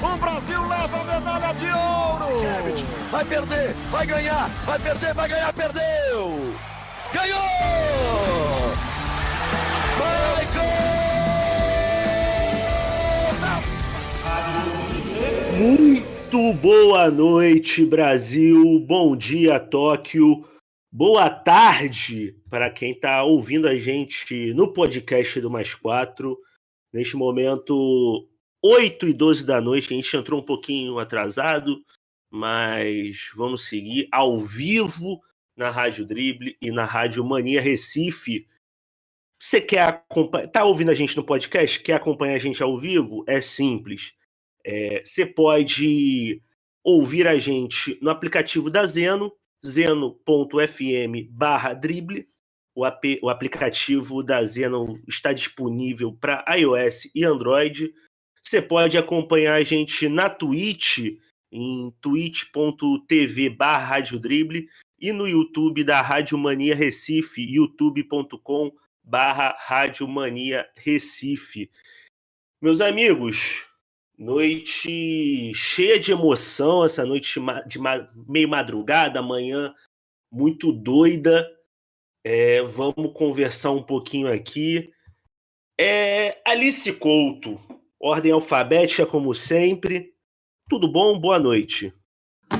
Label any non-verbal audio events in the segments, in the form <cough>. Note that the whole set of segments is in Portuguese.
O Brasil leva a medalha de ouro. Kevin vai perder, vai ganhar, vai perder, vai ganhar, perdeu. Ganhou! Michael! Muito boa noite, Brasil. Bom dia, Tóquio. Boa tarde para quem está ouvindo a gente no podcast do Mais Quatro. Neste momento, 8 e 12 da noite, a gente entrou um pouquinho atrasado, mas vamos seguir ao vivo na Rádio Drible e na Rádio Mania Recife. Você quer acompanhar, tá ouvindo a gente no podcast? Quer acompanhar a gente ao vivo? É simples. É, você pode ouvir a gente no aplicativo da Zeno, zeno.fm barra drible. O, ap o aplicativo da Zeno está disponível para iOS e Android. Você pode acompanhar a gente na Twitch, em twitch.tv barra e no YouTube da Rádio Mania Recife, youtube.com barra Rádio Mania Recife. Meus amigos, noite cheia de emoção, essa noite de meio madrugada, amanhã muito doida. É, vamos conversar um pouquinho aqui. É, Alice Couto, Ordem alfabética, como sempre. Tudo bom? Boa noite.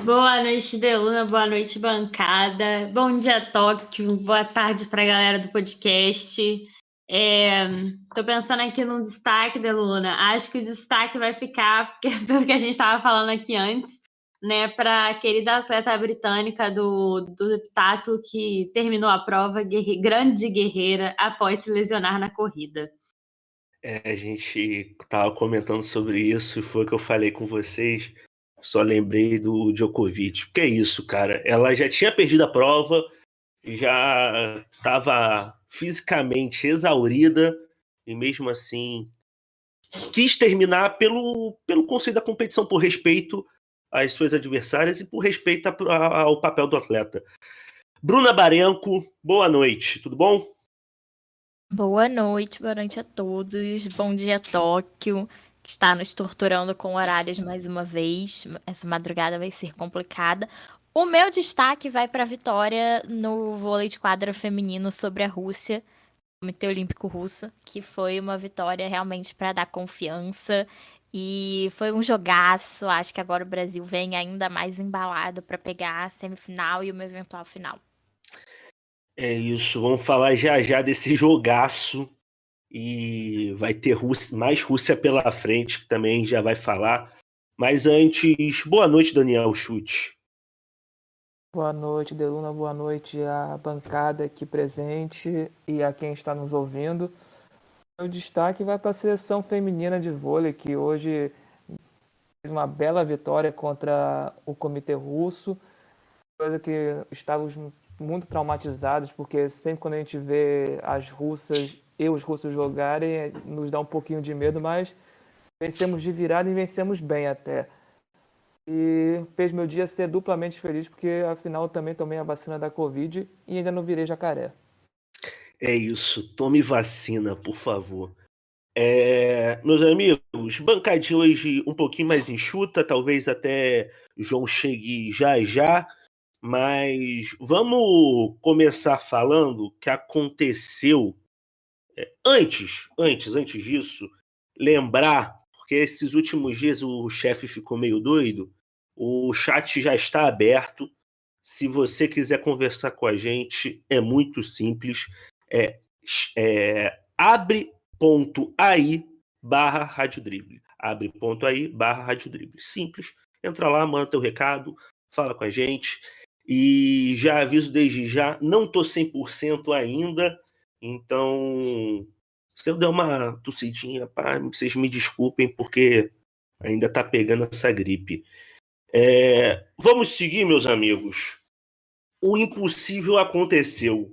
Boa noite, Deluna. Boa noite, bancada. Bom dia, Tóquio. Boa tarde para a galera do podcast. Estou é, pensando aqui num destaque, Deluna. Acho que o destaque vai ficar, <laughs> pelo que a gente estava falando aqui antes, né, para a querida atleta britânica do, do Tato, que terminou a prova guerre, grande guerreira após se lesionar na corrida. É, a gente tava comentando sobre isso e foi que eu falei com vocês. Só lembrei do Djokovic. Que é isso, cara? Ela já tinha perdido a prova, já estava fisicamente exaurida e mesmo assim quis terminar pelo, pelo conceito da competição, por respeito às suas adversárias e por respeito ao papel do atleta. Bruna Barenco, boa noite, tudo bom? Boa noite, boa noite a todos. Bom dia, Tóquio, que está nos torturando com horários mais uma vez. Essa madrugada vai ser complicada. O meu destaque vai para a vitória no vôlei de quadra feminino sobre a Rússia, Comitê Olímpico Russo, que foi uma vitória realmente para dar confiança e foi um jogaço. Acho que agora o Brasil vem ainda mais embalado para pegar a semifinal e uma eventual final. É isso, vamos falar já já desse jogaço e vai ter Rússia, mais Rússia pela frente, que também já vai falar. Mas antes, boa noite, Daniel Chute. Boa noite, Deluna, boa noite à bancada aqui presente e a quem está nos ouvindo. O destaque vai para a seleção feminina de vôlei, que hoje fez uma bela vitória contra o Comitê Russo, coisa que estávamos muito traumatizados, porque sempre quando a gente vê as russas e os russos jogarem, nos dá um pouquinho de medo, mas vencemos de virada e vencemos bem até. E fez meu dia ser duplamente feliz, porque afinal também tomei a vacina da Covid e ainda não virei jacaré. É isso, tome vacina, por favor. É, meus amigos, bancadinha hoje um pouquinho mais enxuta, talvez até João chegue já já. Mas vamos começar falando o que aconteceu é, antes, antes, antes disso, lembrar, porque esses últimos dias o chefe ficou meio doido, o chat já está aberto. Se você quiser conversar com a gente, é muito simples. É, é abre.ai barra Rádio Drible. Abre.ai barra Rádio Drible. Simples. Entra lá, manda teu recado, fala com a gente. E já aviso desde já, não tô 100% ainda, então se eu der uma tossidinha, pá, vocês me desculpem porque ainda tá pegando essa gripe. É, vamos seguir, meus amigos. O impossível aconteceu.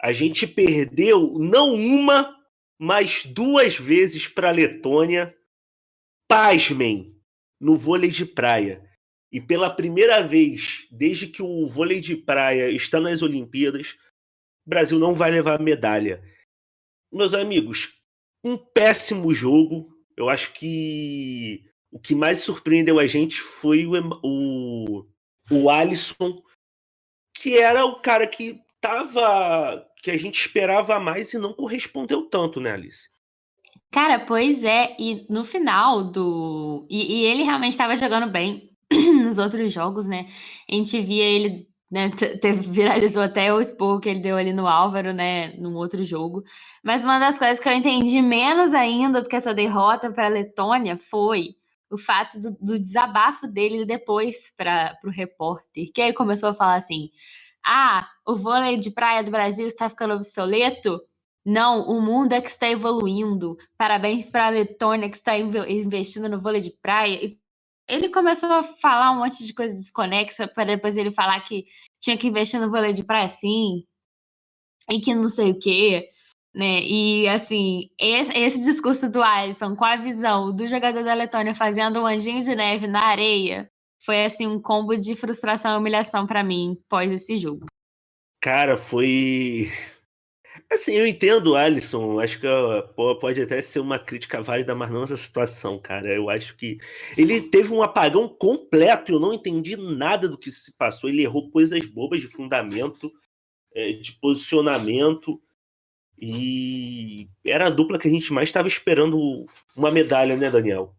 A gente perdeu não uma, mas duas vezes para a Letônia. Pasmem, no vôlei de praia. E pela primeira vez, desde que o vôlei de praia está nas Olimpíadas, o Brasil não vai levar medalha. Meus amigos, um péssimo jogo. Eu acho que o que mais surpreendeu a gente foi o, o, o Alisson, que era o cara que tava. que a gente esperava mais e não correspondeu tanto, né, Alice? Cara, pois é, e no final do. E, e ele realmente estava jogando bem <clears throat> nos outros jogos, né? A gente via ele, né? <laughs> Viralizou até o expor que ele deu ali no Álvaro, né? Num outro jogo. Mas uma das coisas que eu entendi menos ainda do que essa derrota para a Letônia foi o fato do, do desabafo dele depois para o repórter, que aí começou a falar assim: ah, o vôlei de praia do Brasil está ficando obsoleto. Não, o mundo é que está evoluindo. Parabéns para a Letônia que está investindo no vôlei de praia. E ele começou a falar um monte de coisa desconexa para depois ele falar que tinha que investir no vôlei de praia sim. E que não sei o quê. Né? E assim, esse, esse discurso do Alisson com a visão do jogador da Letônia fazendo um anjinho de neve na areia foi assim um combo de frustração e humilhação para mim pós esse jogo. Cara, foi Assim, eu entendo Alisson, acho que pode até ser uma crítica válida, mas não essa situação, cara. Eu acho que ele teve um apagão completo, eu não entendi nada do que se passou. Ele errou coisas bobas de fundamento, é, de posicionamento, e era a dupla que a gente mais estava esperando uma medalha, né, Daniel?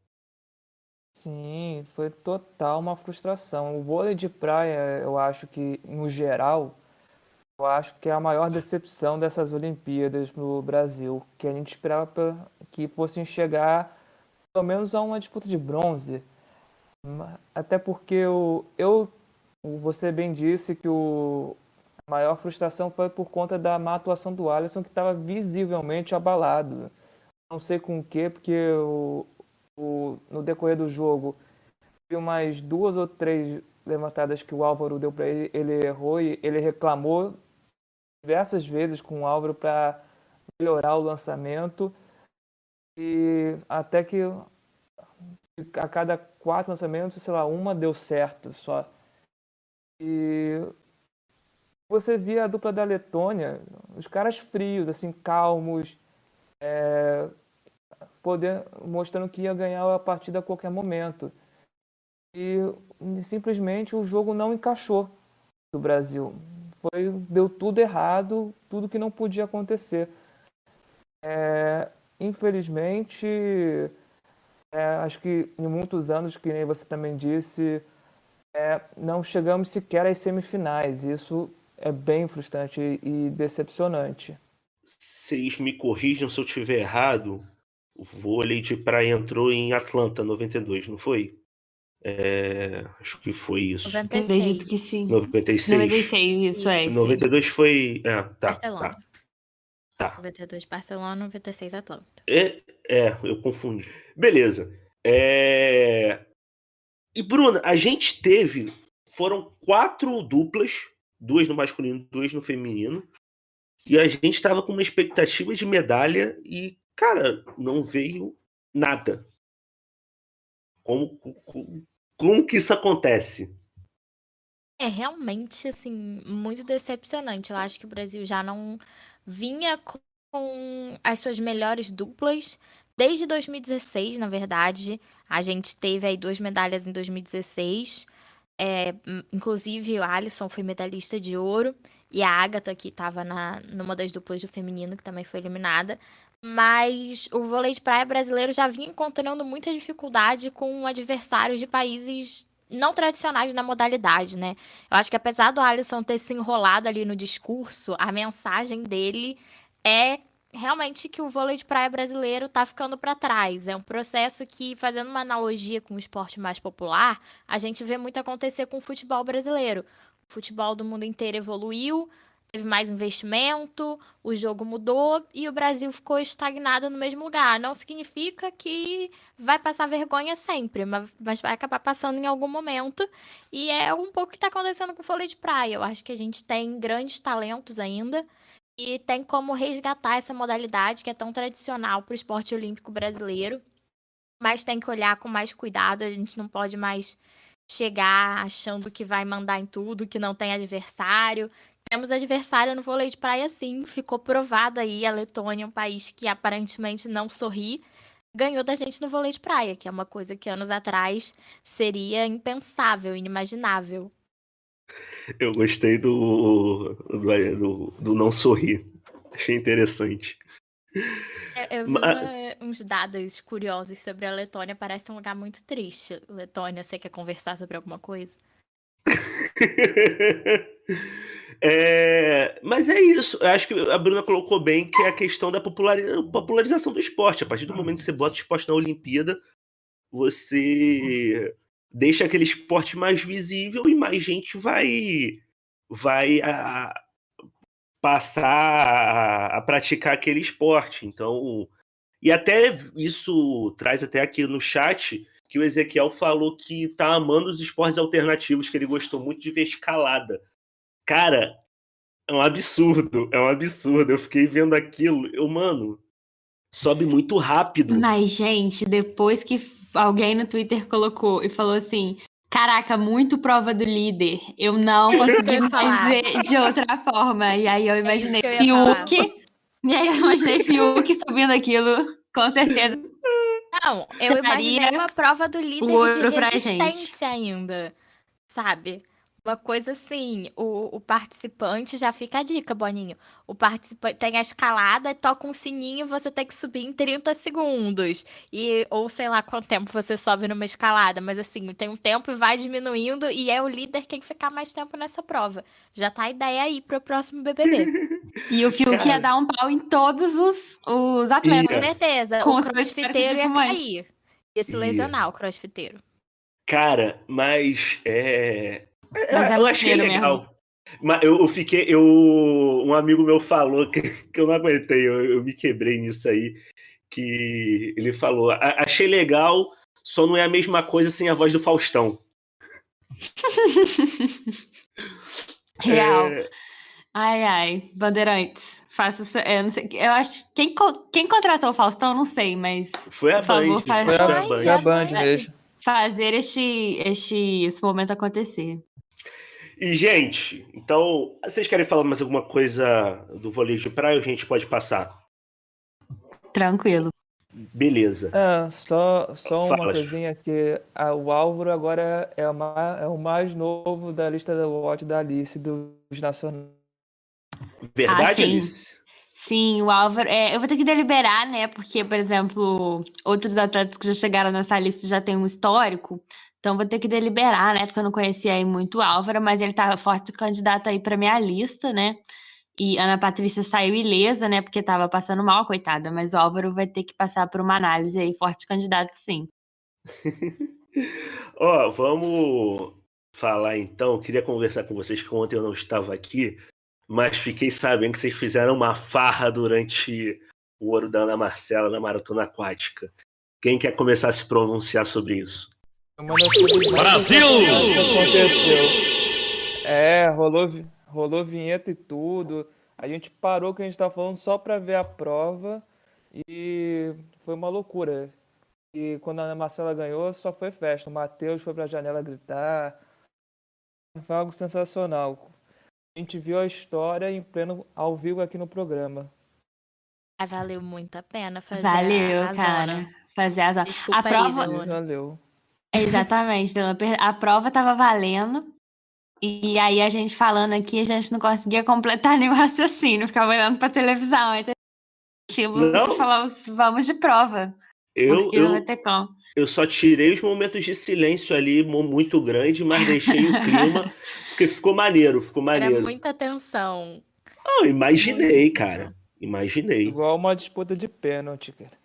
Sim, foi total uma frustração. O vôlei de praia, eu acho que, no geral, eu acho que é a maior decepção dessas Olimpíadas no Brasil, que a gente esperava que fossem chegar pelo menos a uma disputa de bronze. Até porque eu, eu você bem disse que o, a maior frustração foi por conta da má atuação do Alisson, que estava visivelmente abalado. Não sei com o que, porque o, o, no decorrer do jogo, vi umas duas ou três levantadas que o Álvaro deu para ele, ele errou e ele reclamou diversas vezes com o Álvaro para melhorar o lançamento e até que a cada quatro lançamentos, sei lá, uma deu certo só. E você via a dupla da Letônia, os caras frios, assim, calmos, é, poder, mostrando que ia ganhar a partida a qualquer momento. E simplesmente o jogo não encaixou do Brasil foi deu tudo errado, tudo que não podia acontecer. É, infelizmente, é, acho que em muitos anos, que nem você também disse, é, não chegamos sequer às semifinais. Isso é bem frustrante e decepcionante. Vocês me corrijam se eu estiver errado. O vôlei de praia entrou em Atlanta 92, não foi? É, acho que foi isso. 96. Acredito que sim. 96. 96, isso é. 92 sim. foi. É, tá, Barcelona. Tá. tá. 92 Barcelona, 96 Atlanta. É, é, eu confundi. Beleza. É... E, Bruna, a gente teve. Foram quatro duplas, duas no masculino, duas no feminino. E a gente estava com uma expectativa de medalha e, cara, não veio nada. Como, como, como que isso acontece? É realmente assim muito decepcionante. Eu acho que o Brasil já não vinha com as suas melhores duplas desde 2016, na verdade. A gente teve aí duas medalhas em 2016. É, inclusive o Alisson foi medalhista de ouro e a Agatha que estava numa das duplas do feminino que também foi eliminada mas o vôlei de praia brasileiro já vinha encontrando muita dificuldade com adversários de países não tradicionais na modalidade, né? Eu acho que apesar do Alisson ter se enrolado ali no discurso, a mensagem dele é realmente que o vôlei de praia brasileiro está ficando para trás. É um processo que, fazendo uma analogia com o esporte mais popular, a gente vê muito acontecer com o futebol brasileiro. O futebol do mundo inteiro evoluiu, teve mais investimento, o jogo mudou e o Brasil ficou estagnado no mesmo lugar. Não significa que vai passar vergonha sempre, mas vai acabar passando em algum momento. E é um pouco o que está acontecendo com o vôlei de praia. Eu acho que a gente tem grandes talentos ainda e tem como resgatar essa modalidade que é tão tradicional para o esporte olímpico brasileiro. Mas tem que olhar com mais cuidado, a gente não pode mais chegar achando que vai mandar em tudo, que não tem adversário. Temos adversário no vôlei de praia, sim. Ficou provado aí a Letônia, um país que aparentemente não sorri ganhou da gente no vôlei de praia, que é uma coisa que anos atrás seria impensável, inimaginável. Eu gostei do, do, do, não sorrir. Achei interessante. Eu, eu vi Ma- uma- uns dados curiosos sobre a Letônia, parece um lugar muito triste. Letônia, você quer conversar sobre alguma coisa? <laughs> É, mas é isso. Eu acho que a Bruna colocou bem que é a questão da populari- popularização do esporte. A partir do momento que você bota o esporte na Olimpíada, você deixa aquele esporte mais visível e mais gente vai vai a- passar a, a praticar aquele esporte. Então, e até isso traz até aqui no chat que o Ezequiel falou que tá amando os esportes alternativos, que ele gostou muito de ver escalada. Cara, é um absurdo, é um absurdo. Eu fiquei vendo aquilo, eu, mano, sobe muito rápido. Mas, gente, depois que alguém no Twitter colocou e falou assim: Caraca, muito prova do líder. Eu não <laughs> É consegui mais ver de outra forma. E aí eu imaginei que eu Fiuk. <laughs> E aí eu imaginei Fiuk subindo aquilo, com certeza. Não, eu imaginei uma prova do líder de resistência ainda, sabe? Uma coisa assim, o, o participante, já fica a dica, Boninho. O participante tem a escalada, toca um sininho, você tem que subir em 30 segundos. E, ou sei lá quanto tempo você sobe numa escalada, mas assim, tem um tempo e vai diminuindo, e é o líder quem ficar mais tempo nessa prova. Já tá a ideia aí pro próximo BBB. <laughs> E o Fiuk ia dar um pau em todos os, os Com atletas. Ia. certeza, Com o os crossfiteiro ia cair. Ia se lesionar o crossfiteiro. Cara, mas é. É- Mas é eu achei legal. Mas eu, eu fiquei. Eu, um amigo meu falou que, <laughs> que eu não aguentei, eu, eu me quebrei nisso aí. Que ele falou: "A- achei legal, só não é a mesma coisa sem a voz do Faustão. <laughs> Real. É, Ai, ai, Bandeirantes, faça isso. Eu não sei. Eu acho. Quem, quem contratou o Faustão, não sei, mas foi a Por favor, Band. faz- Foi a Ai, Band. A Band é- mesmo. fazer este, este esse momento acontecer. E, gente, então, vocês querem falar mais alguma coisa do vôlei de praia ou a gente pode passar? Tranquilo. Beleza. É, só, só uma Fala, Ju. coisinha que a- o Álvaro agora é o, mais, é o mais novo da lista da watch da Alice dos nacionais. Verdade, Ah, sim. Alice? Sim, o Álvaro. é, eu vou ter que deliberar, né? Porque, por exemplo, outros atletas que já chegaram nessa lista já têm um histórico. Então, vou ter que deliberar, né? Porque eu não conhecia aí muito o Álvaro, mas ele tá forte candidato aí pra minha lista, né? E Ana Patrícia saiu ilesa, né? Porque tava passando mal, coitada. Mas o Álvaro vai ter que passar por uma análise aí, forte candidato, sim. <laughs> Ó, vamos falar então. Eu queria conversar com vocês que ontem eu não estava aqui, mas fiquei sabendo que vocês fizeram uma farra durante o ouro da Ana Marcela na maratona aquática. Quem quer começar a se pronunciar sobre isso? Brasil! aconteceu. É, rolou, rolou vinheta e tudo. A gente parou o que a gente tava falando só pra ver a prova e foi uma loucura. E quando a Ana Marcela ganhou, só foi festa. O Matheus foi pra janela gritar. Foi algo sensacional. A gente viu a história em pleno ao vivo aqui no programa. Ah, valeu muito a pena fazer Valeu, a, cara. Fazer as Desculpa A aí, prova- Deluna. Valeu. Exatamente, A prova tava valendo. E aí a gente falando aqui, a gente não conseguia completar <laughs> nenhum raciocínio, ficava olhando pra televisão. Então, tipo, Não. falamos, vamos de prova. Eu, porque não vai eu, ter como. eu só tirei os momentos de silêncio ali, muito grande, mas deixei o clima, <laughs> porque ficou maneiro, ficou Era maneiro. muita tensão. Não, imaginei, muita cara. tensão. Imaginei. Igual uma disputa de pênalti, cara.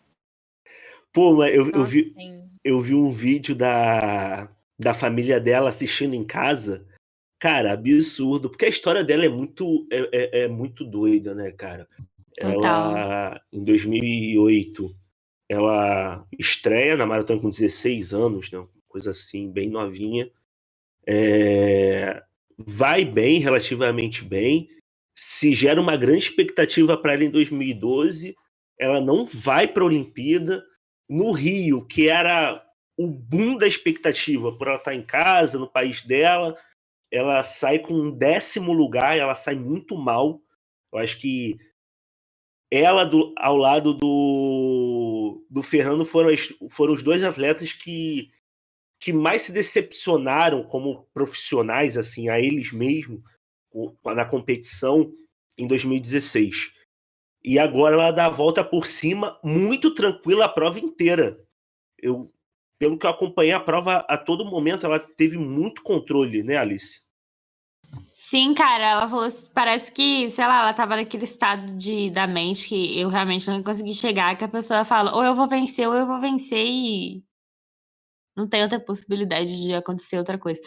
Pô, mas eu, eu Nossa, vi, sim. Eu vi um vídeo da, da família dela assistindo em casa. Cara, absurdo. Porque a história dela é muito, é, é- é muito doida, né, cara? Total. Ela, em 2008, ela estreia na maratona com 16 anos, né? Coisa assim, bem novinha. É, vai bem, relativamente bem. Se gera uma grande expectativa para ela em 2012. Ela não vai para a Olimpíada. No Rio, que era o boom da expectativa por ela estar em casa, no país dela, ela sai com um décimo lugar, ela sai muito mal. Eu acho que ela do- ao lado do do, do Fernando foram, foram os dois atletas que, que mais se decepcionaram como profissionais, assim, a eles mesmos, na competição em 2016. E agora ela dá a volta por cima, muito tranquila a prova inteira. Eu, pelo que eu acompanhei a prova a todo momento, ela teve muito controle, né, Alice? Sim, cara, ela falou, parece que, sei lá, ela tava naquele estado de, da mente que eu realmente não consegui chegar, que a pessoa fala, ou eu vou vencer, ou eu vou vencer e não tem outra possibilidade de acontecer outra coisa.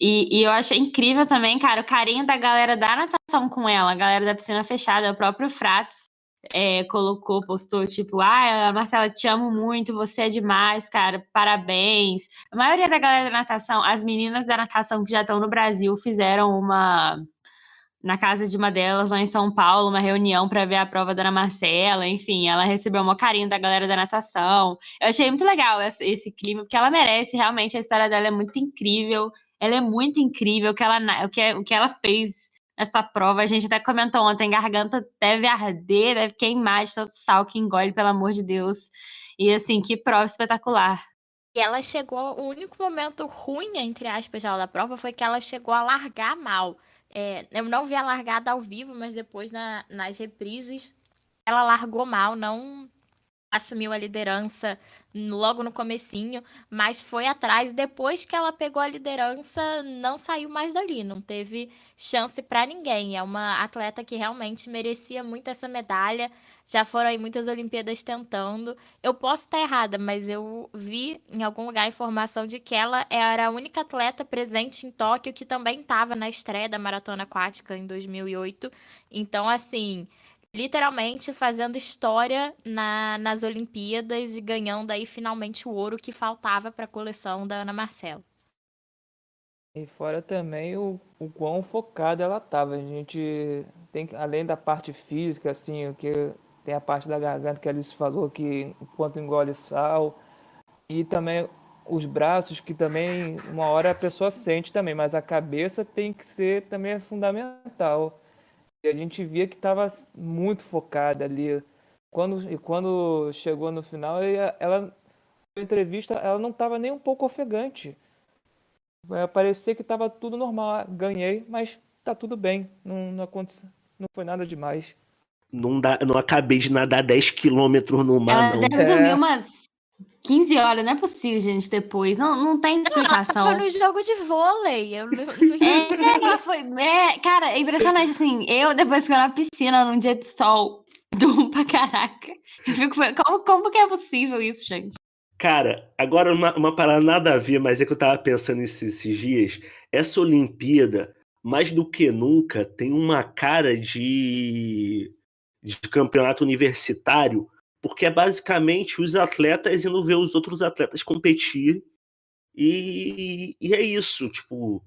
E, e eu achei incrível também, cara, o carinho da galera da natação com ela, a galera da piscina fechada, o próprio Fratos, é, colocou, postou, tipo, ah, Marcela, te amo muito, você é demais, cara, parabéns. A maioria da galera da natação, as meninas da natação que já estão no Brasil, fizeram uma. Na casa de uma delas, lá em São Paulo, uma reunião para ver a prova da Ana Marcela, enfim, ela recebeu um carinho da galera da natação. Eu achei muito legal esse, esse clima, porque ela merece, realmente, a história dela é muito incrível. Ela é muito incrível, o que ela, o que, o que ela fez essa prova. A gente até comentou ontem, garganta deve arder, deve queimar de tanto sal que engole, pelo amor de Deus. E assim, que prova espetacular. E ela chegou, o único momento ruim, entre aspas, da prova foi que ela chegou a largar mal. É, eu não vi a largada ao vivo, mas depois na, nas reprises ela largou mal, não assumiu a liderança logo no comecinho, mas foi atrás. Depois que ela pegou a liderança, não saiu mais dali, não teve chance para ninguém. É uma atleta que realmente merecia muito essa medalha. Já foram aí muitas Olimpíadas tentando. Eu posso estar errada, mas eu vi em algum lugar a informação de que ela era a única atleta presente em Tóquio que também estava na estreia da maratona aquática em 2008. Então, assim, literalmente fazendo história na, nas Olimpíadas e ganhando aí finalmente o ouro que faltava para a coleção da Ana Marcela. E fora também o, o quão focada ela estava. A gente tem, além da parte física, assim, o que tem a parte da garganta que a Alice falou, que enquanto engole sal, e também os braços, que também uma hora a pessoa sente também, mas a cabeça tem que ser também fundamental. E a gente via que estava muito focada ali. Quando, e quando chegou no final, ela, na entrevista, ela não estava nem um pouco ofegante. Parecia que estava tudo normal. Ah, ganhei, mas tá tudo bem. Não, não aconteceu. Não foi nada demais. Não, dá, não acabei de nadar 10 quilômetros no mar, ela não. Deve dormir é. umas 15 horas, não é possível, gente, depois. Não, não tem explicação. Não, foi no jogo de vôlei. Eu, não, <laughs> é, foi, é, cara, é impressionante, assim. Eu, depois que eu na piscina, num dia de sol, <laughs> durmo pra caraca. Eu fico, como, como que é possível isso, gente? Cara, agora uma, uma parada nada a ver, mas é que eu tava pensando esses, esses dias. Essa Olimpíada, mais do que nunca, tem uma cara de, de campeonato universitário porque é basicamente os atletas indo ver os outros atletas competir. E, e é isso, tipo.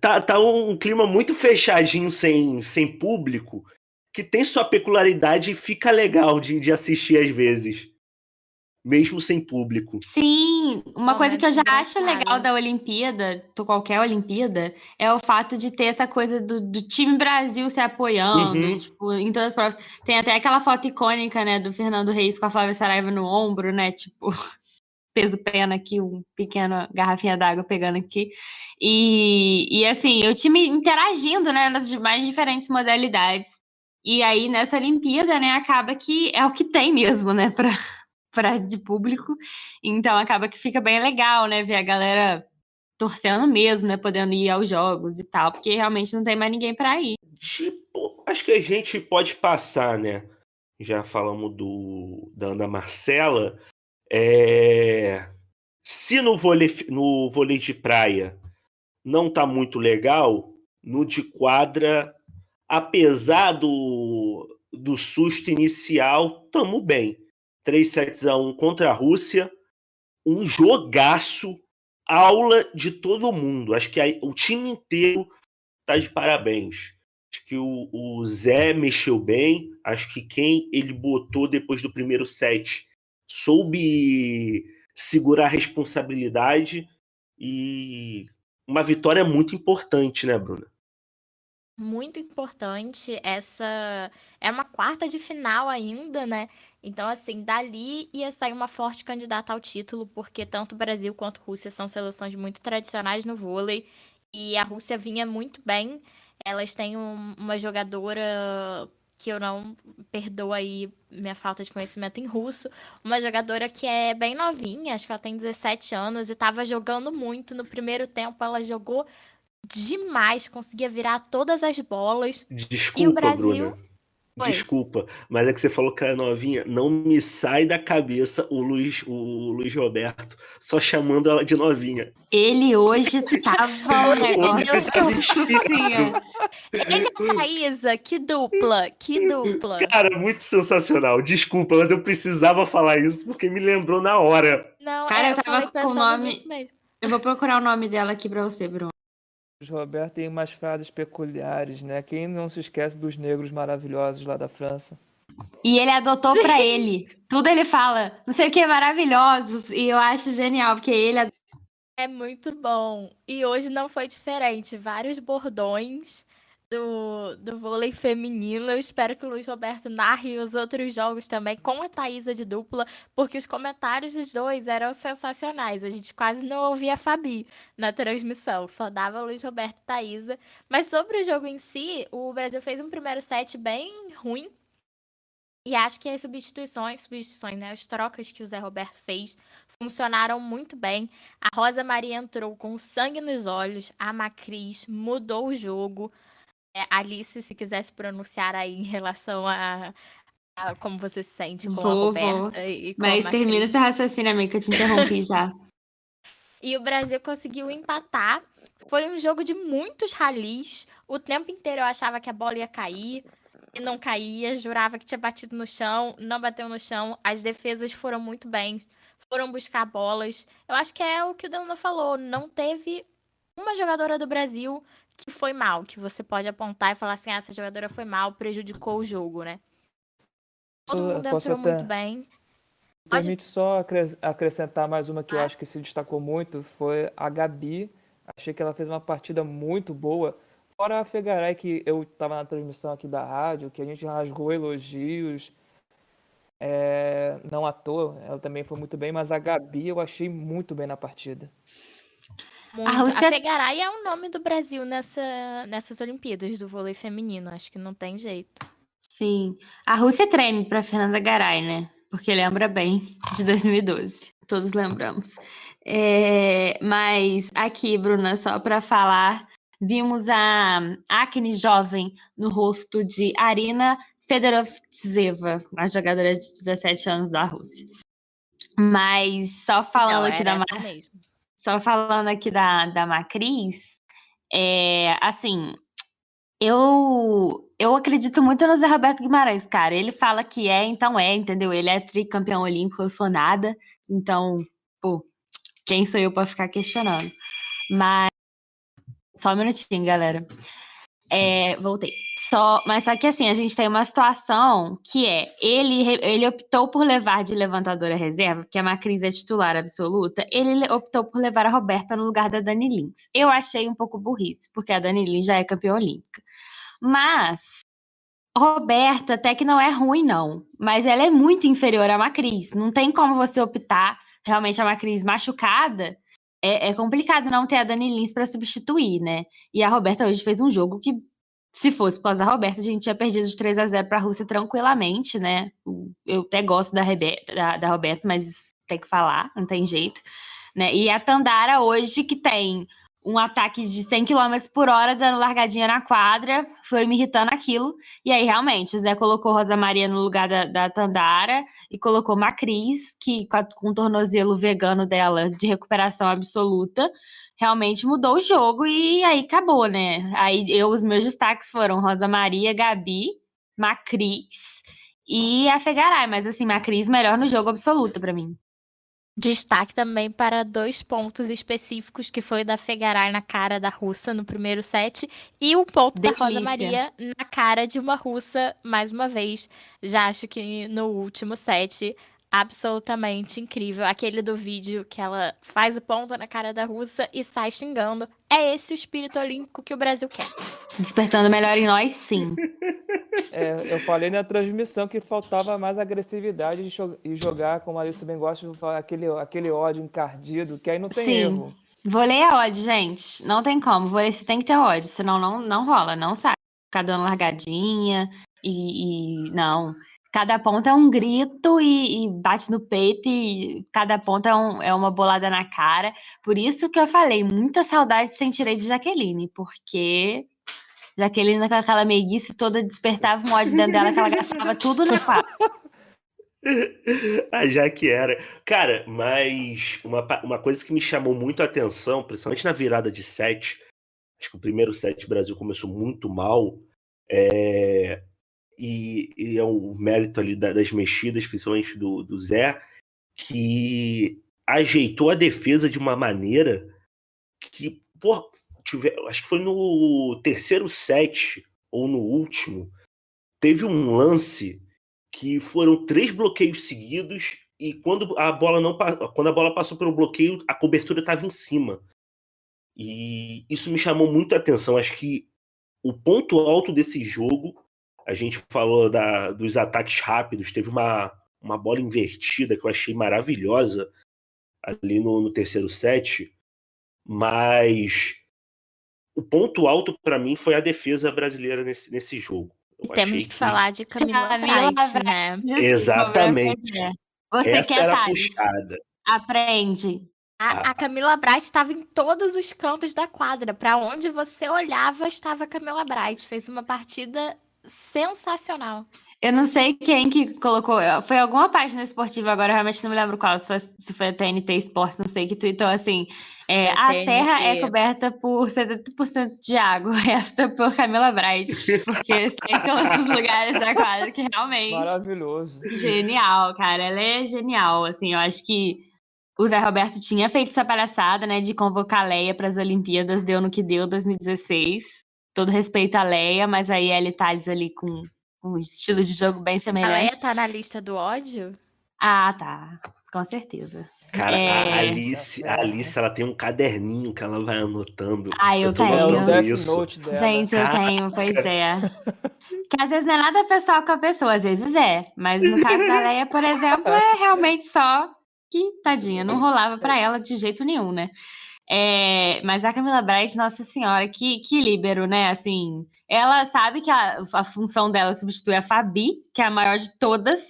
Tá, tá um clima muito fechadinho, sem, sem público, que tem sua peculiaridade e fica legal de, de assistir às vezes mesmo sem público. Sim, uma coisa que eu já acho legal da Olimpíada, qualquer Olimpíada, é o fato de ter essa coisa do, do time Brasil se apoiando, uhum. tipo, em todas as provas. Tem até aquela foto icônica, né, do Fernando Reis com a Flávia Saraiva no ombro, né, tipo, <laughs> peso pena aqui, um pequeno garrafinha d'água pegando aqui. E, e assim, o time interagindo, né, nas mais diferentes modalidades. E aí, nessa Olimpíada, né, acaba que é o que tem mesmo, né, pra, para de público. Então acaba que fica bem legal, né? Ver a galera torcendo mesmo, né? Podendo ir aos jogos e tal, porque realmente não tem mais ninguém para ir. Tipo, acho que a gente pode passar, né? Já falamos do da Ana Marcela. É... Se no vôlei, no vôlei de praia não tá muito legal, no de quadra, apesar do, do susto inicial, tamo bem 3 sets a 1 contra a Rússia. Um jogaço, aula de todo mundo. Acho que o time inteiro tá de parabéns. Acho que o, o Zé mexeu bem. Acho que quem ele botou depois do primeiro set soube segurar a responsabilidade e uma vitória muito importante, né, Bruna? muito importante. Essa é uma quarta de final ainda, né? Então, assim, dali ia sair uma forte candidata ao título, porque tanto o Brasil quanto a Rússia são seleções muito tradicionais no vôlei. E a Rússia vinha muito bem. Elas têm um, uma jogadora que eu não perdoo aí minha falta de conhecimento em russo, uma jogadora que é bem novinha, acho que ela tem 17 anos e estava jogando muito no primeiro tempo, ela jogou demais, conseguia virar todas as bolas. Desculpa, e o Brasil Bruna. Desculpa, mas é que você falou que era novinha. Não me sai da cabeça o Luiz, o Luiz Roberto só chamando ela de novinha. Ele hoje tava hoje, Deus Ele é a Isa, que dupla, que dupla. Cara, muito sensacional. Desculpa, mas eu precisava falar isso porque me lembrou na hora. Não, Cara, eu, eu tava com o nome. Eu vou procurar o nome dela aqui pra você, Bruno. Roberto tem umas frases peculiares, né? Quem não se esquece dos negros maravilhosos lá da França? E ele adotou para <laughs> ele. Tudo ele fala, não sei o que, maravilhosos. E eu acho genial, porque ele. É muito bom. E hoje não foi diferente. Vários bordões do, do vôlei feminino. Eu espero que o Luiz Roberto narre os outros jogos também com a Thaisa de dupla, porque os comentários dos dois eram sensacionais. A gente quase não ouvia a Fabi na transmissão, só dava Luiz Roberto e Thaisa. Mas sobre o jogo em si, o Brasil fez um primeiro set bem ruim. E acho que as substituições, substituições, né, as trocas que o Zé Roberto fez funcionaram muito bem. A Rosa Maria entrou com sangue nos olhos, a Macris mudou o jogo. É, Alice, se quiser se pronunciar aí em relação a, a como você se sente com vou, a Roberta vou. e com Mas a termina esse raciocínio, amiga, que eu te interrompi <laughs> já. E o Brasil conseguiu empatar. Foi um jogo de muitos ralis. O tempo inteiro eu achava que a bola ia cair e não caía. Jurava que tinha batido no chão, não bateu no chão. As defesas foram muito bem, foram buscar bolas. Eu acho que é o que o Delano falou. Não teve uma jogadora do Brasil que foi mal, que você pode apontar e falar assim, ah, essa jogadora foi mal, prejudicou o jogo, né? Todo mundo entrou até... muito bem. Permite só acrescentar mais uma que ah. eu acho que se destacou muito, foi a Gabi. Achei que ela fez uma partida muito boa. Fora a Fegaray, que eu estava na transmissão aqui da rádio, que a gente rasgou elogios. É, não à toa, ela também foi muito bem, mas a Gabi eu achei muito bem na partida. Muito. A, Rússia... a Fegaray é o nome do Brasil nessa, nessas Olimpíadas do vôlei feminino. Acho que não tem jeito. Sim. A Rússia treme para Fernanda Garay, né? Porque lembra bem de 2012. Todos lembramos. É... Mas aqui, Bruna, só para falar, vimos a acne jovem no rosto de Arina Fedorovtseva, a jogadora de 17 anos da Rússia. Mas só falando não, aqui da mesmo. Só falando aqui da, da Macris, é, assim, eu, eu acredito muito no Zé Roberto Guimarães, cara. Ele fala que é, então é, entendeu? Ele é tricampeão olímpico, eu sou nada. Então, pô, quem sou eu para ficar questionando? Mas. Só um minutinho, galera. É, voltei. Só, mas só que assim, a gente tem uma situação que é, ele, ele optou por levar de levantadora reserva, porque a Macris é titular absoluta, ele optou por levar a Roberta no lugar da Dani Lins. Eu achei um pouco burrice, porque a Dani Lins já é campeã olímpica. Mas, Roberta até que não é ruim, não. Mas ela é muito inferior à Macris. Não tem como você optar, realmente, a Macris machucada, é, é complicado não ter a Dani Lins para substituir, né? E a Roberta hoje fez um jogo que, se fosse por causa da Roberta, a gente tinha perdido de 3 a 0 para a Rússia tranquilamente, né? Eu até gosto da, da, da Roberta, mas tem que falar, não tem jeito. Né? E a Tandara hoje, que tem um ataque de 100 km por hora dando largadinha na quadra, foi me irritando aquilo. E aí, realmente, o Zé colocou Rosa Maria no lugar da, da Tandara e colocou Macris, que com, com o tornozelo vegano dela de recuperação absoluta, realmente mudou o jogo e aí acabou, né? Aí eu, os meus destaques foram Rosa Maria, Gabi, Macris e a Fegaray, mas assim, Macris melhor no jogo absoluto para mim. Destaque também para dois pontos específicos, que foi da Fegaray na cara da russa no primeiro set e o ponto Delícia. da Rosa Maria na cara de uma russa, mais uma vez. Já acho que no último set absolutamente incrível. Aquele do vídeo que ela faz o ponto na cara da russa e sai xingando. É esse o espírito olímpico que o Brasil quer. Despertando melhor em nós, sim. É, eu falei na transmissão que faltava mais agressividade e jogar, como a Alice bem gosta, aquele, aquele ódio encardido, que aí não tem sim. erro. Vôlei é ódio, gente. Não tem como. Vôlei você tem que ter ódio, senão não, não rola, não sai. Ficar dando largadinha e, e não. Cada ponto é um grito e, e, bate no peito, e cada ponto é, um, é, uma bolada na cara. Por isso que eu falei, muita saudade sentirei de Jaqueline, porque Jaqueline com aquela meiguice toda despertava um ódio dentro dela que ela gastava tudo na quadra. <laughs> ah, já que era. Cara, mas uma, uma coisa que me chamou muito a atenção, principalmente na virada de sete, acho que o primeiro set Brasil começou muito mal, é, e, e é um mérito ali das mexidas, principalmente do, do Zé, que ajeitou a defesa de uma maneira que, pô, tiver, acho que foi no terceiro set ou no último, teve um lance que foram três bloqueios seguidos e quando a bola não quando a bola passou pelo bloqueio, a cobertura estava em cima. E isso me chamou muita atenção. Acho que o ponto alto desse jogo a gente falou da, dos ataques rápidos, teve uma, uma bola invertida que eu achei maravilhosa ali no, no terceiro set, mas o ponto alto para mim foi a defesa brasileira nesse, nesse jogo. Eu temos que, que, falar de Camila Bright, né? Exatamente. Você Essa quer era a puxada. Aprende. A, a Camila Bright estava em todos os cantos da quadra. Para onde você olhava, estava a Camila Bright. Fez uma partida sensacional. Eu não sei quem que colocou. Foi alguma página esportiva, agora eu realmente não me lembro qual. Se foi, se foi a TNT Sports, não sei, que tweetou assim: é, a TNT. Terra é coberta por 70% de água, <laughs> esta por Camila Bright. Porque tem todos os lugares da quadra que realmente. Maravilhoso. Genial, cara. Ela é genial. Assim, eu acho que o Zé Roberto tinha feito essa palhaçada, né, de convocar a Leia para as Olimpíadas, deu no que deu 2016 todo respeito à Leia, mas aí a Ellie Thales ali com um estilo de jogo bem semelhante. A Leia tá na lista do ódio? Ah, tá. Com certeza. Cara, é... a Alice, a Alice, ela tem um caderninho que ela vai anotando. Ah, eu, eu tenho. Isso. Gente, eu tenho, pois é. <laughs> Que às vezes não é nada pessoal com a pessoa, às vezes é. Mas no caso da Leia, por exemplo, é realmente só que, tadinha, não rolava para ela de jeito nenhum, né? É, mas a Camila Bright, nossa senhora, que, que líbero, né? Assim, ela sabe que a, a função dela substitui a Fabi, que é a maior de todas,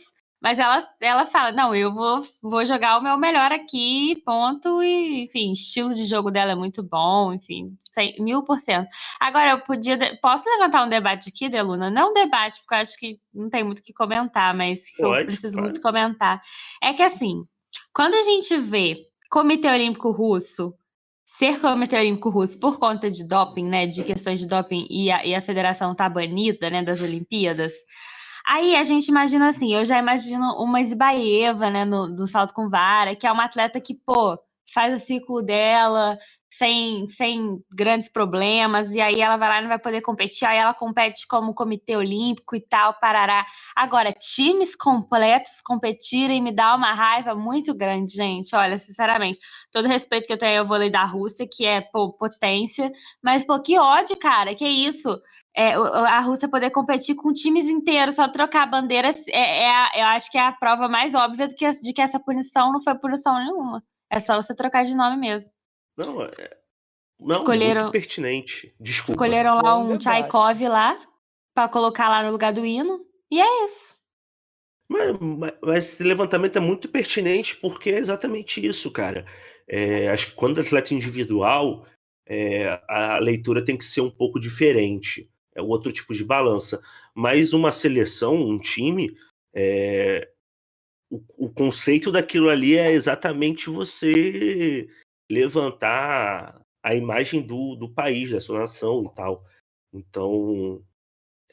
mas ela, ela fala: não, eu vou, vou jogar o meu melhor aqui, ponto. E, enfim, estilo de jogo dela é muito bom, enfim, mil por cento. Agora, eu podia. Posso levantar um debate aqui, Deluna? Não um debate, porque eu acho que não tem muito o que comentar, mas pode, eu preciso pode. muito comentar. É que assim, quando a gente vê Comitê Olímpico Russo ser comitê olímpico russo por conta de doping, né, de questões de doping e a, e a federação tá banida, né, das Olimpíadas. Aí a gente imagina assim, eu já imagino uma Zibaeva, né, no, no salto com vara, que é uma atleta que, pô, faz o ciclo dela, sem, sem grandes problemas, e aí ela vai lá e não vai poder competir, aí ela compete como comitê olímpico e tal, parará. Agora, times completos competirem me dá uma raiva muito grande, gente. Olha, sinceramente, todo respeito que eu tenho ao vôlei da Rússia, que é, pô, potência, mas, pô, que ódio, cara, que isso? É, a Rússia poder competir com times inteiros, só trocar bandeiras, é, é a, eu acho que é a prova mais óbvia de que, de que essa punição não foi punição nenhuma. É só você trocar de nome mesmo. Não, é. Não, escolheram, muito pertinente. Desculpa. Escolheram lá um debate. Tchaikov lá, para colocar lá no lugar do hino, e é isso. Mas, mas, mas, esse levantamento é muito pertinente porque é exatamente isso, cara. É, acho que quando é atleta individual, é, a leitura tem que ser um pouco diferente. É outro tipo de balança. Mas uma seleção, um time, é, o, o conceito daquilo ali é exatamente você levantar a imagem do, do país, da sua nação e tal. Então,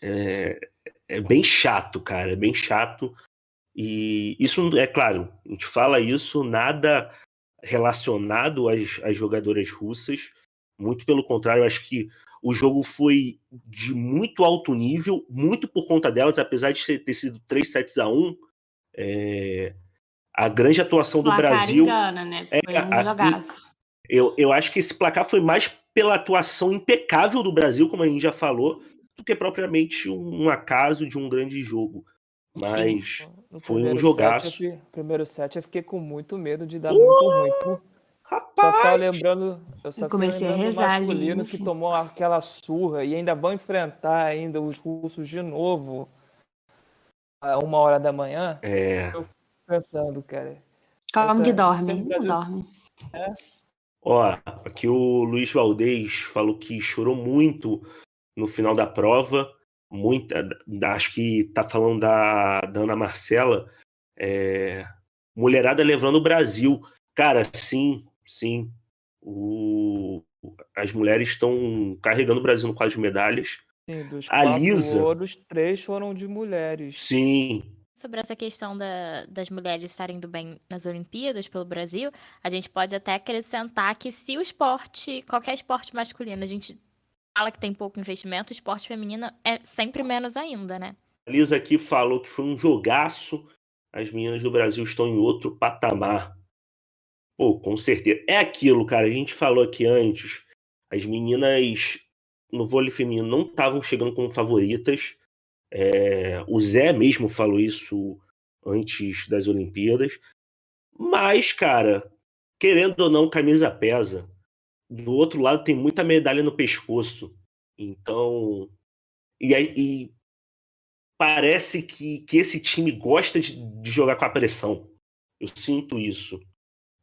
é, é bem chato, cara, é bem chato. E isso, é claro, a gente fala isso, nada relacionado às, às jogadoras russas, muito pelo contrário, acho que o jogo foi de muito alto nível, muito por conta delas, apesar de ter sido 3 sets a 1, é, a grande atuação do Brasil. engana, né? É, Foi um a- jogaço. Eu, eu acho que esse placar foi mais pela atuação impecável do Brasil, como a gente já falou, do que propriamente um acaso de um grande jogo. Mas No Foi um jogaço. Set, eu primeiro set eu fiquei com muito medo de dar muito ruim. Pô, Só ficava Rapaz! lembrando. Eu só Eu comecei a lembrando do rezar ali, masculino no que tomou aquela surra e ainda vão enfrentar ainda os russos de novo a uma hora da manhã. É, Pensando, cara. Como que essa- dorme? Brasil- Não dorme. ó, aqui o Luiz Valdez falou que chorou muito no final da prova. Muita, da- acho que tá falando da, da Ana Marcela. É, mulherada levando o Brasil. Cara, sim, sim. O, as mulheres estão carregando o Brasil no quadro de medalhas. Sim, dos A quatro Lisa- ouros, três foram de mulheres. Sim, Sobre essa questão da- das mulheres estarem indo bem nas Olimpíadas pelo Brasil, a gente pode até acrescentar que se o esporte, qualquer esporte masculino, a gente fala que tem pouco investimento, o esporte feminino é sempre menos ainda, né? A Lisa aqui falou que foi um jogaço. As meninas do Brasil estão em outro patamar. Pô, com certeza. É aquilo, cara. A gente falou aqui antes. As meninas no vôlei feminino não estavam chegando como favoritas. É, o Zé mesmo falou isso antes das Olimpíadas. Mas, cara, querendo ou não, camisa pesa. Do outro lado tem muita medalha no pescoço. Então. E, e parece que, que esse time gosta de, de jogar com a pressão. Eu sinto isso.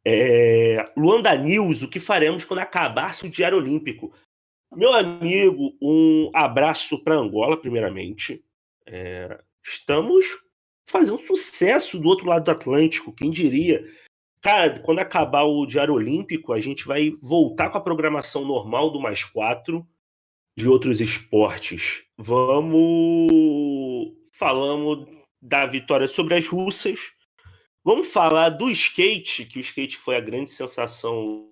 É, Luanda News, o que faremos quando acabar-se o Diário Olímpico? Meu amigo, um abraço para Angola, primeiramente. É, estamos fazendo sucesso do outro lado do Atlântico, quem diria? Cara, quando acabar o Diário Olímpico, a gente vai voltar com a programação normal do Mais Quatro de outros esportes. Vamos. Falamos da vitória sobre as russas. Vamos falar do skate, que o skate foi a grande sensação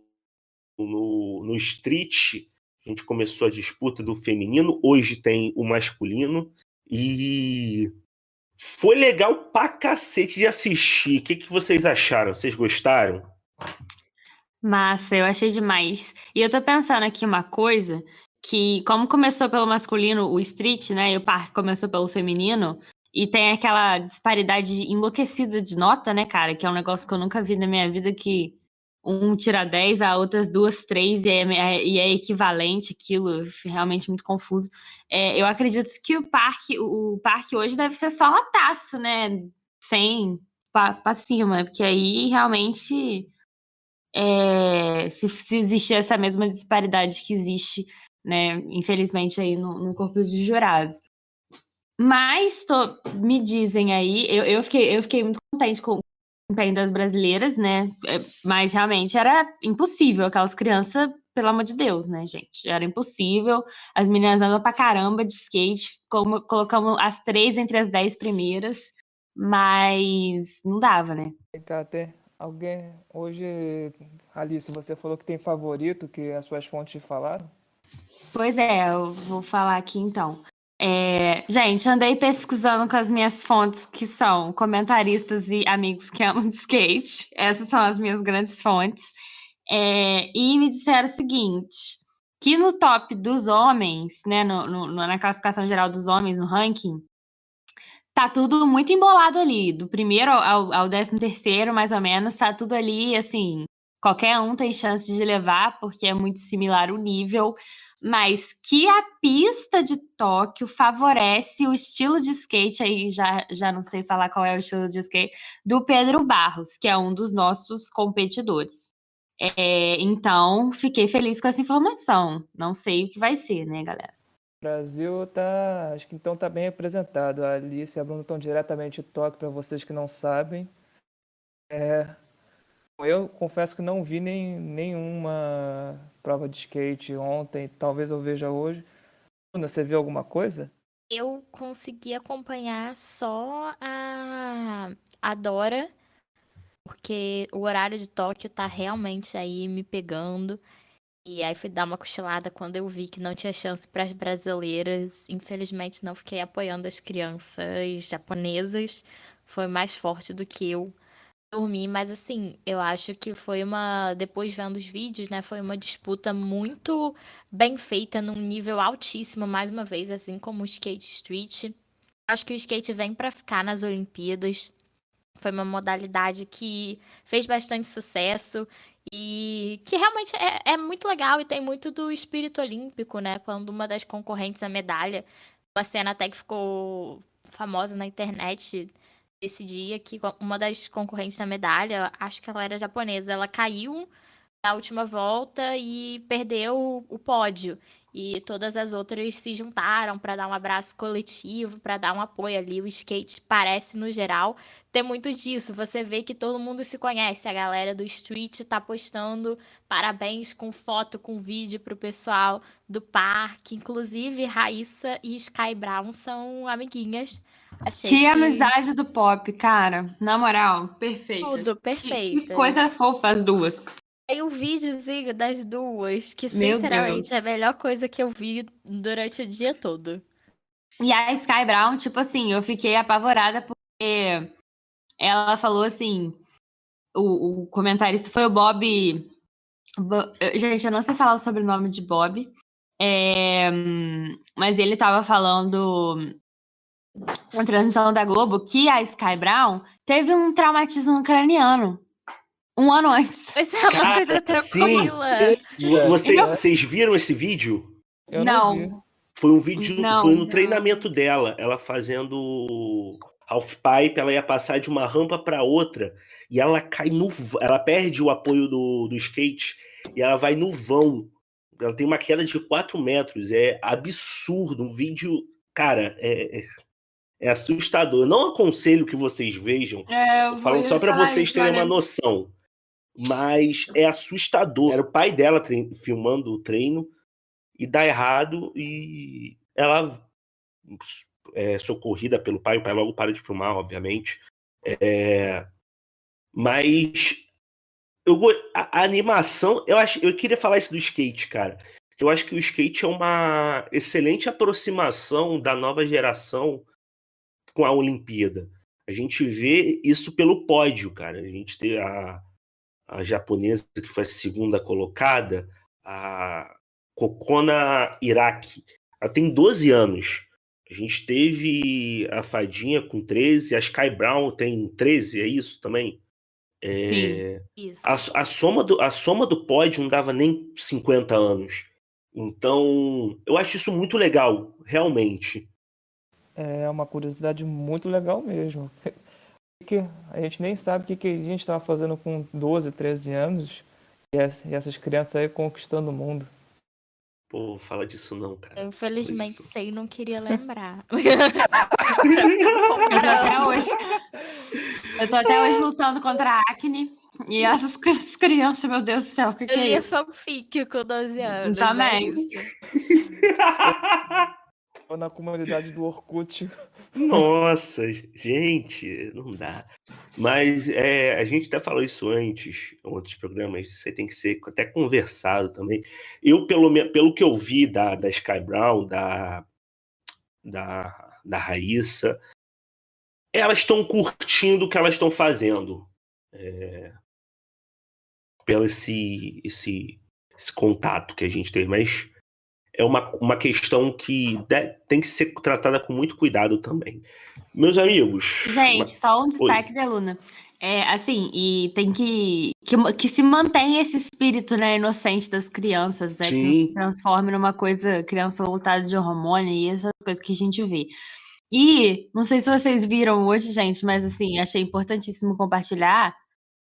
no, no street. A gente começou a disputa do feminino, hoje tem o masculino. E foi legal pra cacete de assistir. O que, que vocês acharam? Vocês gostaram? Massa, eu achei demais. E eu tô pensando aqui uma coisa, que como começou pelo masculino o street, né, e o parque começou pelo feminino, e tem aquela disparidade enlouquecida de nota, né, cara, que é um negócio que eu nunca vi na minha vida, que um tira 10, a outras duas, três, e é, e é equivalente aquilo, realmente muito confuso. É, eu acredito que o parque, o, parque hoje deve ser só notaço, né, 100 pra, pra cima, porque aí realmente é, se, se existir essa mesma disparidade que existe, né, infelizmente aí no, no corpo de jurados. Mas tô- me dizem aí, eu, eu, fiquei, eu fiquei muito contente com o desempenho das brasileiras, né? é, Mas realmente era impossível, aquelas crianças, pelo amor de Deus, né, gente? Era impossível. As meninas andam pra caramba de skate, como, colocamos as três entre as dez primeiras, mas não dava, né? Cá, tem alguém. Hoje, Alice, você falou que tem favorito que as suas fontes falaram? Pois é, eu vou falar aqui então. É, gente, andei pesquisando com as minhas fontes, que são comentaristas e amigos que amam de skate. Essas são as minhas grandes fontes. É, e me disseram o seguinte: que no top dos homens, né, no- no- na classificação geral dos homens, no ranking, tá tudo muito embolado ali. Do primeiro ao, ao décimo terceiro, mais ou menos, tá tudo ali, assim, qualquer um tem chance de levar, porque é muito similar o nível mas que a pista de Tóquio favorece o estilo de skate, aí já, já não sei falar qual é o estilo de skate, do Pedro Barros, que é um dos nossos competidores. É, então, fiquei feliz com essa informação. Não sei o que vai ser, né, galera? O Brasil tá. Acho que então tá bem representado. A Alice e a Bruna estão diretamente de Tóquio, para vocês que não sabem. É, eu confesso que não vi nem, nenhuma prova de skate ontem, talvez eu veja hoje. Bruna, você viu alguma coisa? Eu consegui acompanhar só a, a Dora, porque o horário de Tóquio tá realmente aí me pegando. E aí fui dar uma cochilada quando eu vi que não tinha chance para as brasileiras. Infelizmente não fiquei apoiando as crianças japonesas. Foi mais forte do que eu dormir, mas assim, eu acho que foi uma. Depois vendo os vídeos, né? Foi uma disputa muito bem feita, num nível altíssimo, mais uma vez, assim como o Skate Street. Acho que o skate vem para ficar nas Olimpíadas. Foi uma modalidade que fez bastante sucesso e que realmente é, é muito legal e tem muito do espírito olímpico, né? Quando uma das concorrentes a medalha, uma cena até que ficou famosa na internet esse dia que uma das concorrentes da medalha, acho que ela era japonesa, ela caiu na última volta e perdeu o pódio. E todas as outras se juntaram para dar um abraço coletivo, para dar um apoio ali. O skate parece, no geral, ter muito disso. Você vê que todo mundo se conhece. A galera do street tá postando parabéns com foto, com vídeo pro pessoal do parque. Inclusive, Raíssa e Sky Brown são amiguinhas. Achei que, que... amizade do pop, cara. Na moral, perfeito. Tudo perfeito. Que coisa fofa as duas. Tem um videozinho das duas, que sinceramente é a melhor coisa que eu vi durante o dia todo. E a Sky Brown, tipo assim, eu fiquei apavorada porque ela falou assim. O, o comentarista foi o Bob. Bo, gente, eu não sei falar o sobrenome de Bob. É, mas ele tava falando na transmissão da Globo que a Sky Brown teve um traumatismo craniano um ano antes. Isso é uma Cara, coisa tranquila. Você, vocês viram esse vídeo? Eu não. não foi um vídeo, não, foi no não. treinamento dela, ela fazendo half pipe, ela ia passar de uma rampa para outra e ela cai no, ela perde o apoio do, do skate e ela vai no vão. Ela tem uma queda de 4 metros, é absurdo, um vídeo, cara, é, é é assustador. Eu não aconselho que vocês vejam. É, falo só para vocês terem uma noção mas é assustador. Era o pai dela filmando o treino e dá errado e ela é socorrida pelo pai. O pai logo para de filmar, obviamente. É, mas eu, a, a, animação, eu acho, eu queria falar isso do skate, cara. Eu acho que o skate é uma excelente aproximação da nova geração com a Olimpíada. A gente vê isso pelo pódio, cara. A gente tem a a japonesa que foi a segunda colocada, a Kokona Iraki. Ela tem 12 anos. A gente teve a Fadinha com 13, a Sky Brown tem 13, é isso também? É, Sim, isso. A, a, soma do, a soma do pódio não dava nem 50 anos. Então, eu acho isso muito legal, realmente. É uma curiosidade muito legal mesmo <laughs> que a gente nem sabe o que, que a gente estava fazendo com 12, 13 anos e essas crianças aí conquistando o mundo. Pô, fala disso não, cara. Eu infelizmente sei e não queria <laughs> lembrar. <laughs> eu, tô até hoje, eu tô até hoje lutando contra a acne. E essas, essas crianças, meu Deus do céu, o que, que é isso? Eu fanfic com 12 anos. Também. É na comunidade do Orkut. <laughs> Nossa, gente, não dá. Mas é, a gente até falou isso antes, em outros programas, isso aí tem que ser até conversado também. Eu, pelo, pelo que eu vi da, da Sky Brown, da, da, da Raíssa, elas estão curtindo o que elas estão fazendo. É, pelo esse, esse, esse contato que a gente teve. Mas é uma, uma questão que tem que ser tratada com muito cuidado também. Meus amigos. Gente, uma... só um destaque da Luna. É, assim, e tem que, que. Que se mantenha esse espírito né, inocente das crianças, né? Sim. Que transforme numa coisa, criança lutada de hormônio e essas coisas que a gente vê. E, não sei se vocês viram hoje, gente, mas assim, achei importantíssimo compartilhar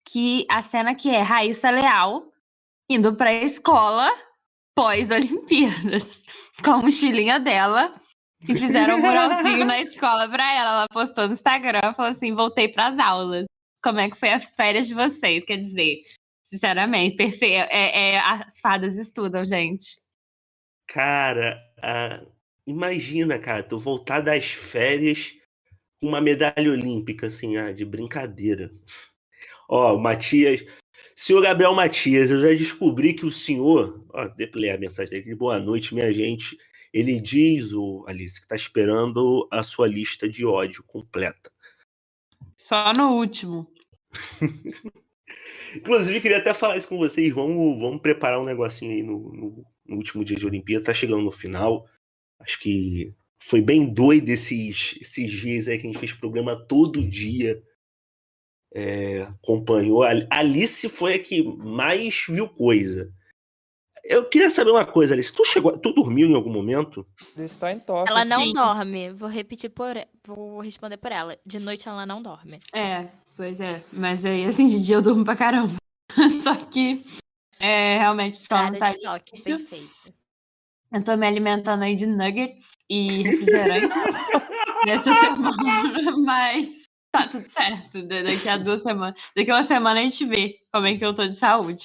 que a cena que é Raíssa Leal indo para a escola pós-Olimpíadas, <laughs> com a mochilinha dela. E fizeram um muralzinho na escola pra ela. Ela postou no Instagram, falou assim: voltei pras aulas. Como é que foi as férias de vocês? Quer dizer, sinceramente, perfeito. É, é, as fadas estudam, gente. Cara, imagina, cara, tu voltar das férias com uma medalha olímpica, assim, ah, de brincadeira. Ó, o Matias, Senhor Gabriel Matias, eu já descobri que o senhor. Ó, deixa eu ler a mensagem dele. Boa noite, minha gente. Ele diz, o Alice, que está esperando a sua lista de ódio completa. Só no último. <laughs> Inclusive, queria até falar isso com vocês. Vamos, vamos preparar um negocinho aí no, no, no último dia de Olimpíada. Tá chegando no final. Acho que foi bem doido esses, esses dias aí que a gente fez programa todo dia. É, acompanhou. A Alice foi a que mais viu coisa. Eu queria saber uma coisa, Alice. Tu chegou, tu dormiu em algum momento? Está em toque. Ela não Sim. dorme. Vou repetir por. Vou responder por ela. De noite ela não dorme. É, pois é. Mas aí, assim, de dia eu durmo pra caramba. <laughs> Só que é, realmente só Cara não tá de choque, difícil. perfeito. Eu tô me alimentando aí de nuggets e refrigerante <laughs> nessa semana, <laughs> mas tá tudo certo. Da- Daqui a duas semanas. Daqui a uma semana a gente vê como é que eu tô de saúde.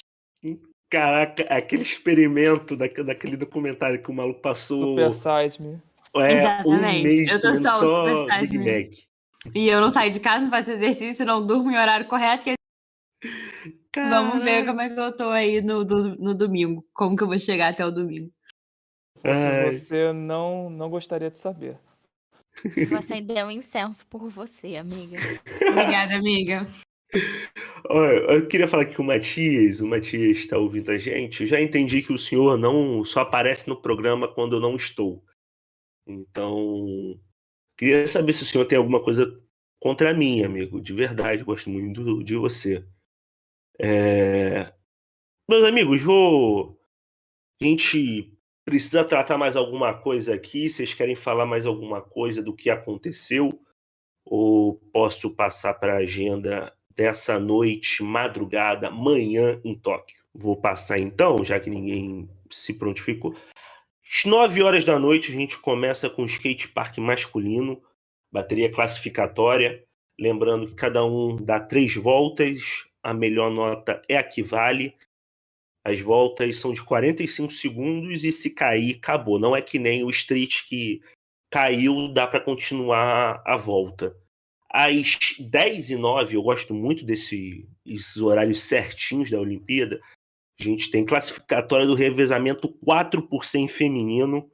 Caraca, aquele experimento daque- daquele documentário que o maluco passou Super Size Me. é, um Exatamente. mês Eu tô só o só Super Size Big Me. Mac. E eu não saio de casa, não faço exercício, não durmo em horário correto. que Vamos ver como é que eu tô aí no, do- no domingo. Como que eu vou chegar até o domingo. Ai. Se você não, não gostaria de saber. Vou acender um incenso por você, amiga. Obrigada, amiga. Olha, eu queria falar aqui com o Matias. O Matias está ouvindo a gente. Eu já entendi que o senhor não só aparece no programa quando eu não estou. Então, queria saber se o senhor tem alguma coisa contra mim, amigo. De verdade, gosto muito do- de você. É, Meus amigos, vou. A gente precisa tratar mais alguma coisa aqui. Vocês querem falar mais alguma coisa do que aconteceu? Ou posso passar para a agenda dessa noite, madrugada, manhã em Tóquio? Vou passar então, já que ninguém se prontificou. Às 9 horas da noite a gente começa com o skate park masculino, bateria classificatória. Lembrando que cada um dá três voltas, a melhor nota é a que vale. As voltas são de 45 segundos e se cair, acabou. Não é que nem o street que caiu, dá para continuar a volta. Às 10 e 9, eu gosto muito desse- desses horários certinhos da Olimpíada. A gente tem classificatória do revezamento 4 por 100 feminino.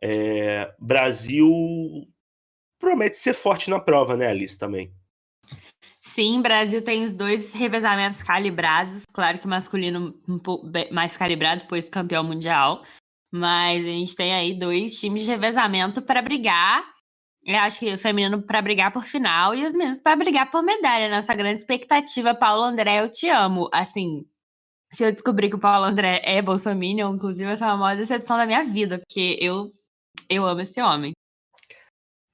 É, Brasil promete ser forte na prova, né, Alice, também? Sim, Brasil tem os dois revezamentos calibrados. Claro que masculino mais calibrado, pois campeão mundial. Mas a gente tem aí dois times de revezamento para brigar. Eu acho que o feminino para brigar por final e os meninos para brigar por medalha. Nossa grande expectativa, Paulo André, eu te amo. Assim, se eu descobrir que o Paulo André é bolsominion, inclusive, essa é a maior decepção da minha vida, porque eu, eu amo esse homem.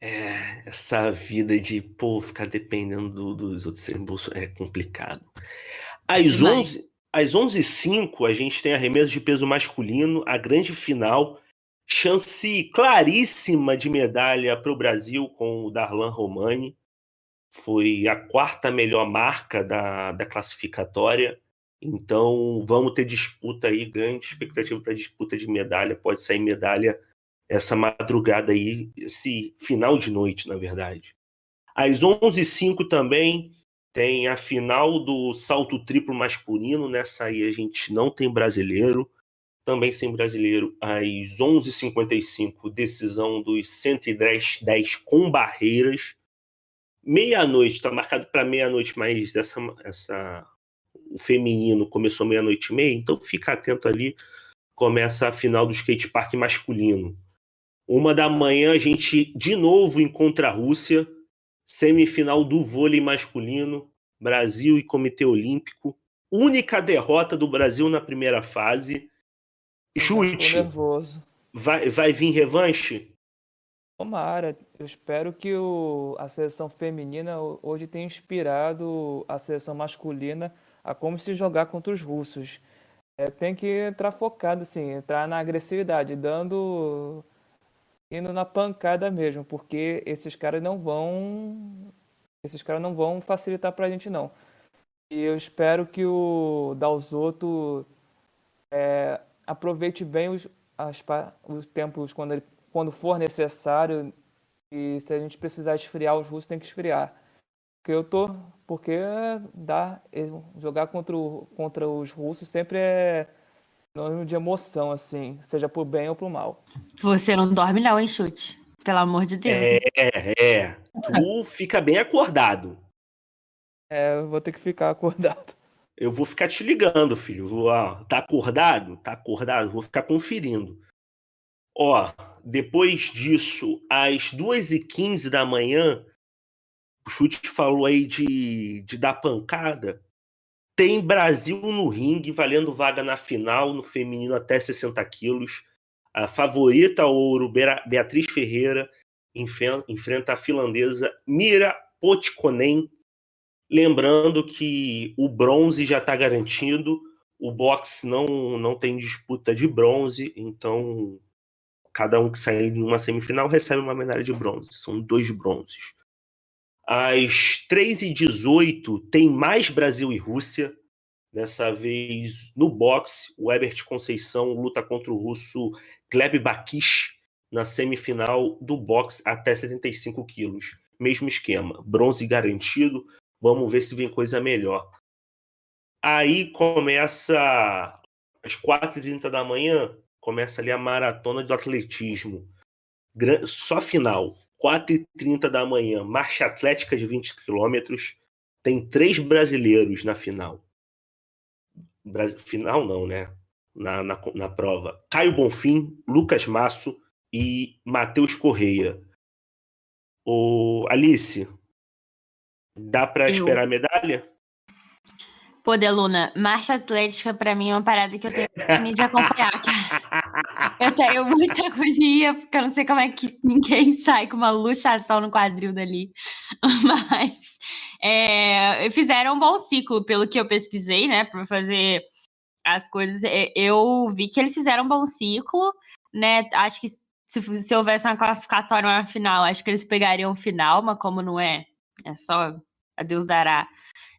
É, essa vida de, pô, ficar dependendo do- dos outros serem bolso é complicado. Às Demais. 11, às 11h05, a gente tem arremesso de peso masculino, a grande final. Chance claríssima de medalha para o Brasil com o Darlan Romani. Foi a quarta melhor marca da, da classificatória. Então vamos ter disputa aí, grande expectativa para disputa de medalha. Pode sair medalha essa madrugada aí, esse final de noite, na verdade. Às 11h05 também tem a final do salto triplo masculino. Nessa aí a gente não tem brasileiro. Também sem brasileiro. Às 11h55, decisão dos 110 10 com barreiras. Meia-noite, está marcado para meia-noite, mas essa, essa, o feminino começou meia-noite e meia, então fica atento ali. Começa a final do skate park masculino. Uma da manhã a gente de novo encontra a Rússia, semifinal do vôlei masculino, Brasil e Comitê Olímpico. Única derrota do Brasil na primeira fase. Chute, vai, vai vir revanche? Tomara. Eu espero que o, a seleção feminina ho- hoje tenha inspirado a seleção masculina a como se jogar contra os russos. É, tem que entrar focado, assim, entrar na agressividade, dando. Indo na pancada mesmo, porque esses caras não vão. Esses caras não vão facilitar pra gente, não. E eu espero que o Dalzotto é, aproveite bem os, as os tempos quando, ele, quando for necessário. E se a gente precisar esfriar os russos, tem que esfriar. Porque eu tô. Porque dá, jogar contra, o- contra os russos sempre é sinônimo de emoção, assim, seja por bem ou por mal. Você não dorme não, hein, chute? Pelo amor de Deus. É, é. Tu fica bem acordado. É, eu vou ter que ficar <laughs> acordado. Eu vou ficar te ligando, filho. Vou, ó, tá acordado? Tá acordado? Vou ficar conferindo. Ó, depois disso, às 2h15 da manhã, o Chute falou aí de, de dar pancada. Tem Brasil no ringue, valendo vaga na final, no feminino até 60 quilos. A favorita ouro, Beatriz Ferreira, enfrenta a finlandesa Mira Potkonen. Lembrando que o bronze já está garantido, o boxe não, não tem disputa de bronze, então cada um que sair de uma semifinal recebe uma medalha de bronze. São dois bronzes. Às 3h18 tem mais Brasil e Rússia. Dessa vez no boxe, o Ebert Conceição luta contra o russo Gleb Bakish na semifinal do boxe até 75 quilos. Mesmo esquema, bronze garantido. Vamos ver se vem coisa melhor. Aí começa às 4h30 da manhã, começa ali a maratona do atletismo. Só final. 4h30 da manhã, marcha atlética de 20 quilômetros. Tem três brasileiros na final. Final não, né? Na, na, na prova. Caio Bonfim, Lucas Masso e Matheus Correia. O Alice, dá para esperar a medalha? Pô, Deluna, marcha atlética pra mim é uma parada que eu tenho que de acompanhar. <laughs> Eu tenho muita agonia, porque eu não sei como é que ninguém <laughs> sai com uma luxação no quadril dali. <laughs> Mas é, fizeram um bom ciclo, pelo que eu pesquisei, né, pra fazer as coisas. Eu vi que eles fizeram um bom ciclo, né? Acho que se, se houvesse uma classificatória, uma final, acho que eles pegariam final, mas como não é, é só a Deus dará.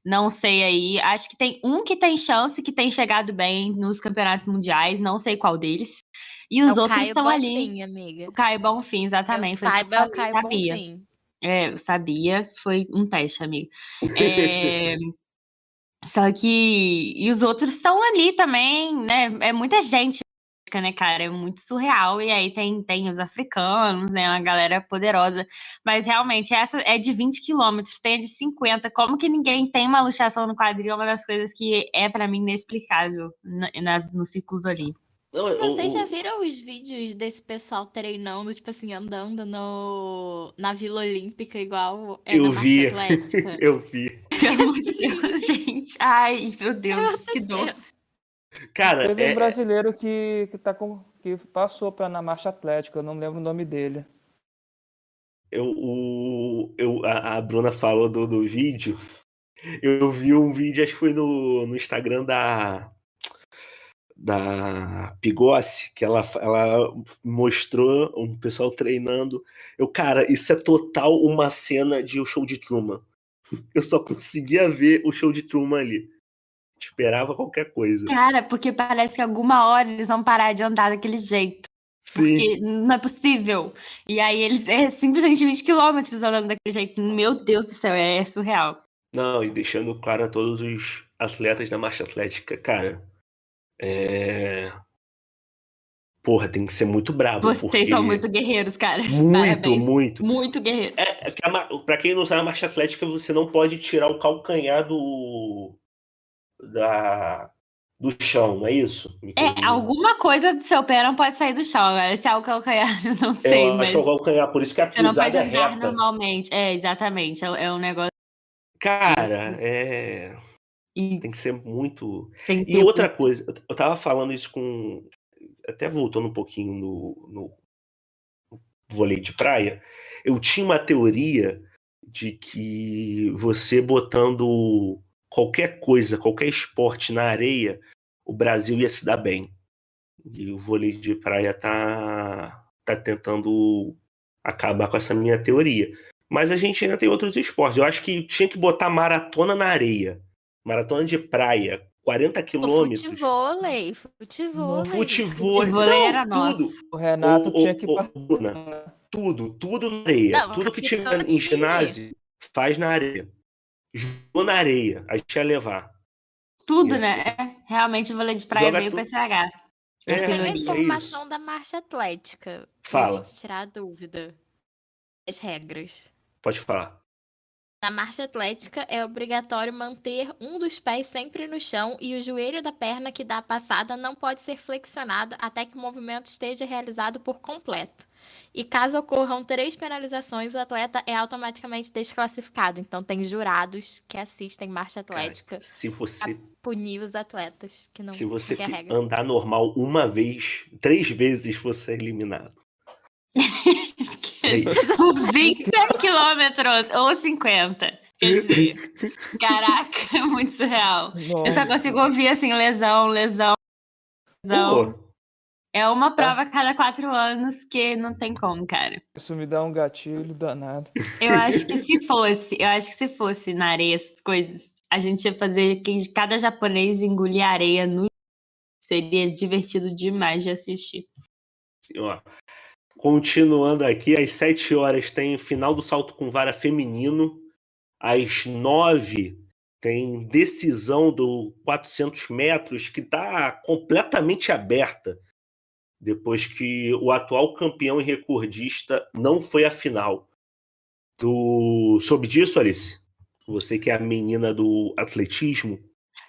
Não sei aí. Acho que tem um que tem chance, que tem chegado bem nos campeonatos mundiais. Não sei qual deles. E os é outros estão ali. Amiga. O Caio Bonfim, exatamente. Eu saiba, é o Caio sabia. Bonfim. É, eu sabia. Foi um teste, amiga. É... <laughs> Só que. E os outros estão ali também, né? É muita gente né, cara? É muito surreal. E aí tem, tem os africanos, né? Uma galera poderosa. Mas realmente, essa é de 20 quilômetros, tem a de 50. Como que ninguém tem uma luxação no quadril? É uma das coisas que é para mim inexplicável nas, nos ciclos olímpicos. Vocês já viram os vídeos desse pessoal treinando, tipo assim, andando no, na Vila Olímpica, igual é Eu vi. <laughs> Eu vi. Pelo amor de Deus, <laughs> gente. Ai, meu Deus, que dor. Cara, teve é... um brasileiro que, que, tá com, que passou para na marcha atlética, eu não lembro o nome dele. Eu, o, eu, a, a Bruna falou do, do vídeo. Eu vi um vídeo, acho que foi no, no Instagram da da Pigossi, que ela, ela mostrou um pessoal treinando. Eu, cara, isso é total uma cena de o um show de Truman. <laughs> Eu só conseguia ver o show de Truman ali. Esperava qualquer coisa. Cara, porque parece que alguma hora eles vão parar de andar daquele jeito. Sim. Porque não é possível. E aí eles é simplesmente 20 quilômetros andando daquele jeito. Meu Deus do céu, é surreal. Não, e deixando claro a todos os atletas da marcha atlética, cara. É. Porra, tem que ser muito bravo. Vocês porque... são muito guerreiros, cara. Muito, Parabéns. muito. Muito guerreiros. É, é pra quem não sabe, a marcha atlética, você não pode tirar o calcanhar do, da, do chão, não é isso? É, alguma coisa do seu pé não pode sair do chão. Agora, se é o calcanhar, <laughs> eu não sei. Eu mas... acho que é o calcanhar, por isso que a Você não pode é andar reta. normalmente. É, exatamente. É, é um negócio. Cara, é. E... Tem que ser muito. Que e outra muito... coisa, eu tava falando isso com. Até voltando um pouquinho no, no vôlei de praia. Eu tinha uma teoria de que você botando qualquer coisa, qualquer esporte na areia, o Brasil ia se dar bem. E o vôlei de praia tá, tá tentando acabar com essa minha teoria. Mas a gente ainda tem outros esportes. Eu acho que tinha que botar maratona na areia. Maratona de praia, 40 quilômetros. Futevôlei, futevôlei. Futevôlei. era nosso. O Renato o, tinha que... O, tudo, tudo na areia. Não, tudo que tiver em ginásio, faz na areia jogou na areia, a gente ia levar. Tudo, né? É, realmente o vôlei de praia veio para estragar. É, tem a informação é da marcha atlética. Fala. Pra gente tirar a dúvida. As regras. Pode falar. Na marcha atlética, é obrigatório manter um dos pés sempre no chão e o joelho da perna que dá a passada não pode ser flexionado até que o movimento esteja realizado por completo. E caso ocorram três penalizações, o atleta é automaticamente desclassificado. Então, tem jurados que assistem marcha atlética Cara, se você, punir os atletas que não se você seguem a te- regra. andar normal uma vez, três vezes você é eliminado. <laughs> É. São 20 quilômetros ou 50. Quer dizer, caraca, é muito surreal. Eu só Nossa. consigo ouvir assim, lesão, lesão, lesão. Pô, É uma prova a cada quatro anos que não tem como, cara. Isso me dá um gatilho danado. Eu acho que se fosse, eu acho que se fosse na areia, essas coisas, a gente ia fazer que cada japonês engolir areia no. Seria divertido demais de assistir. assim, ó. Continuando aqui, às 7 horas tem final do salto com vara feminino. Às 9 tem decisão do 400 metros que está completamente aberta. Depois que o atual campeão e recordista não foi à final. Tu soube disso, Alice? Você que é a menina do atletismo.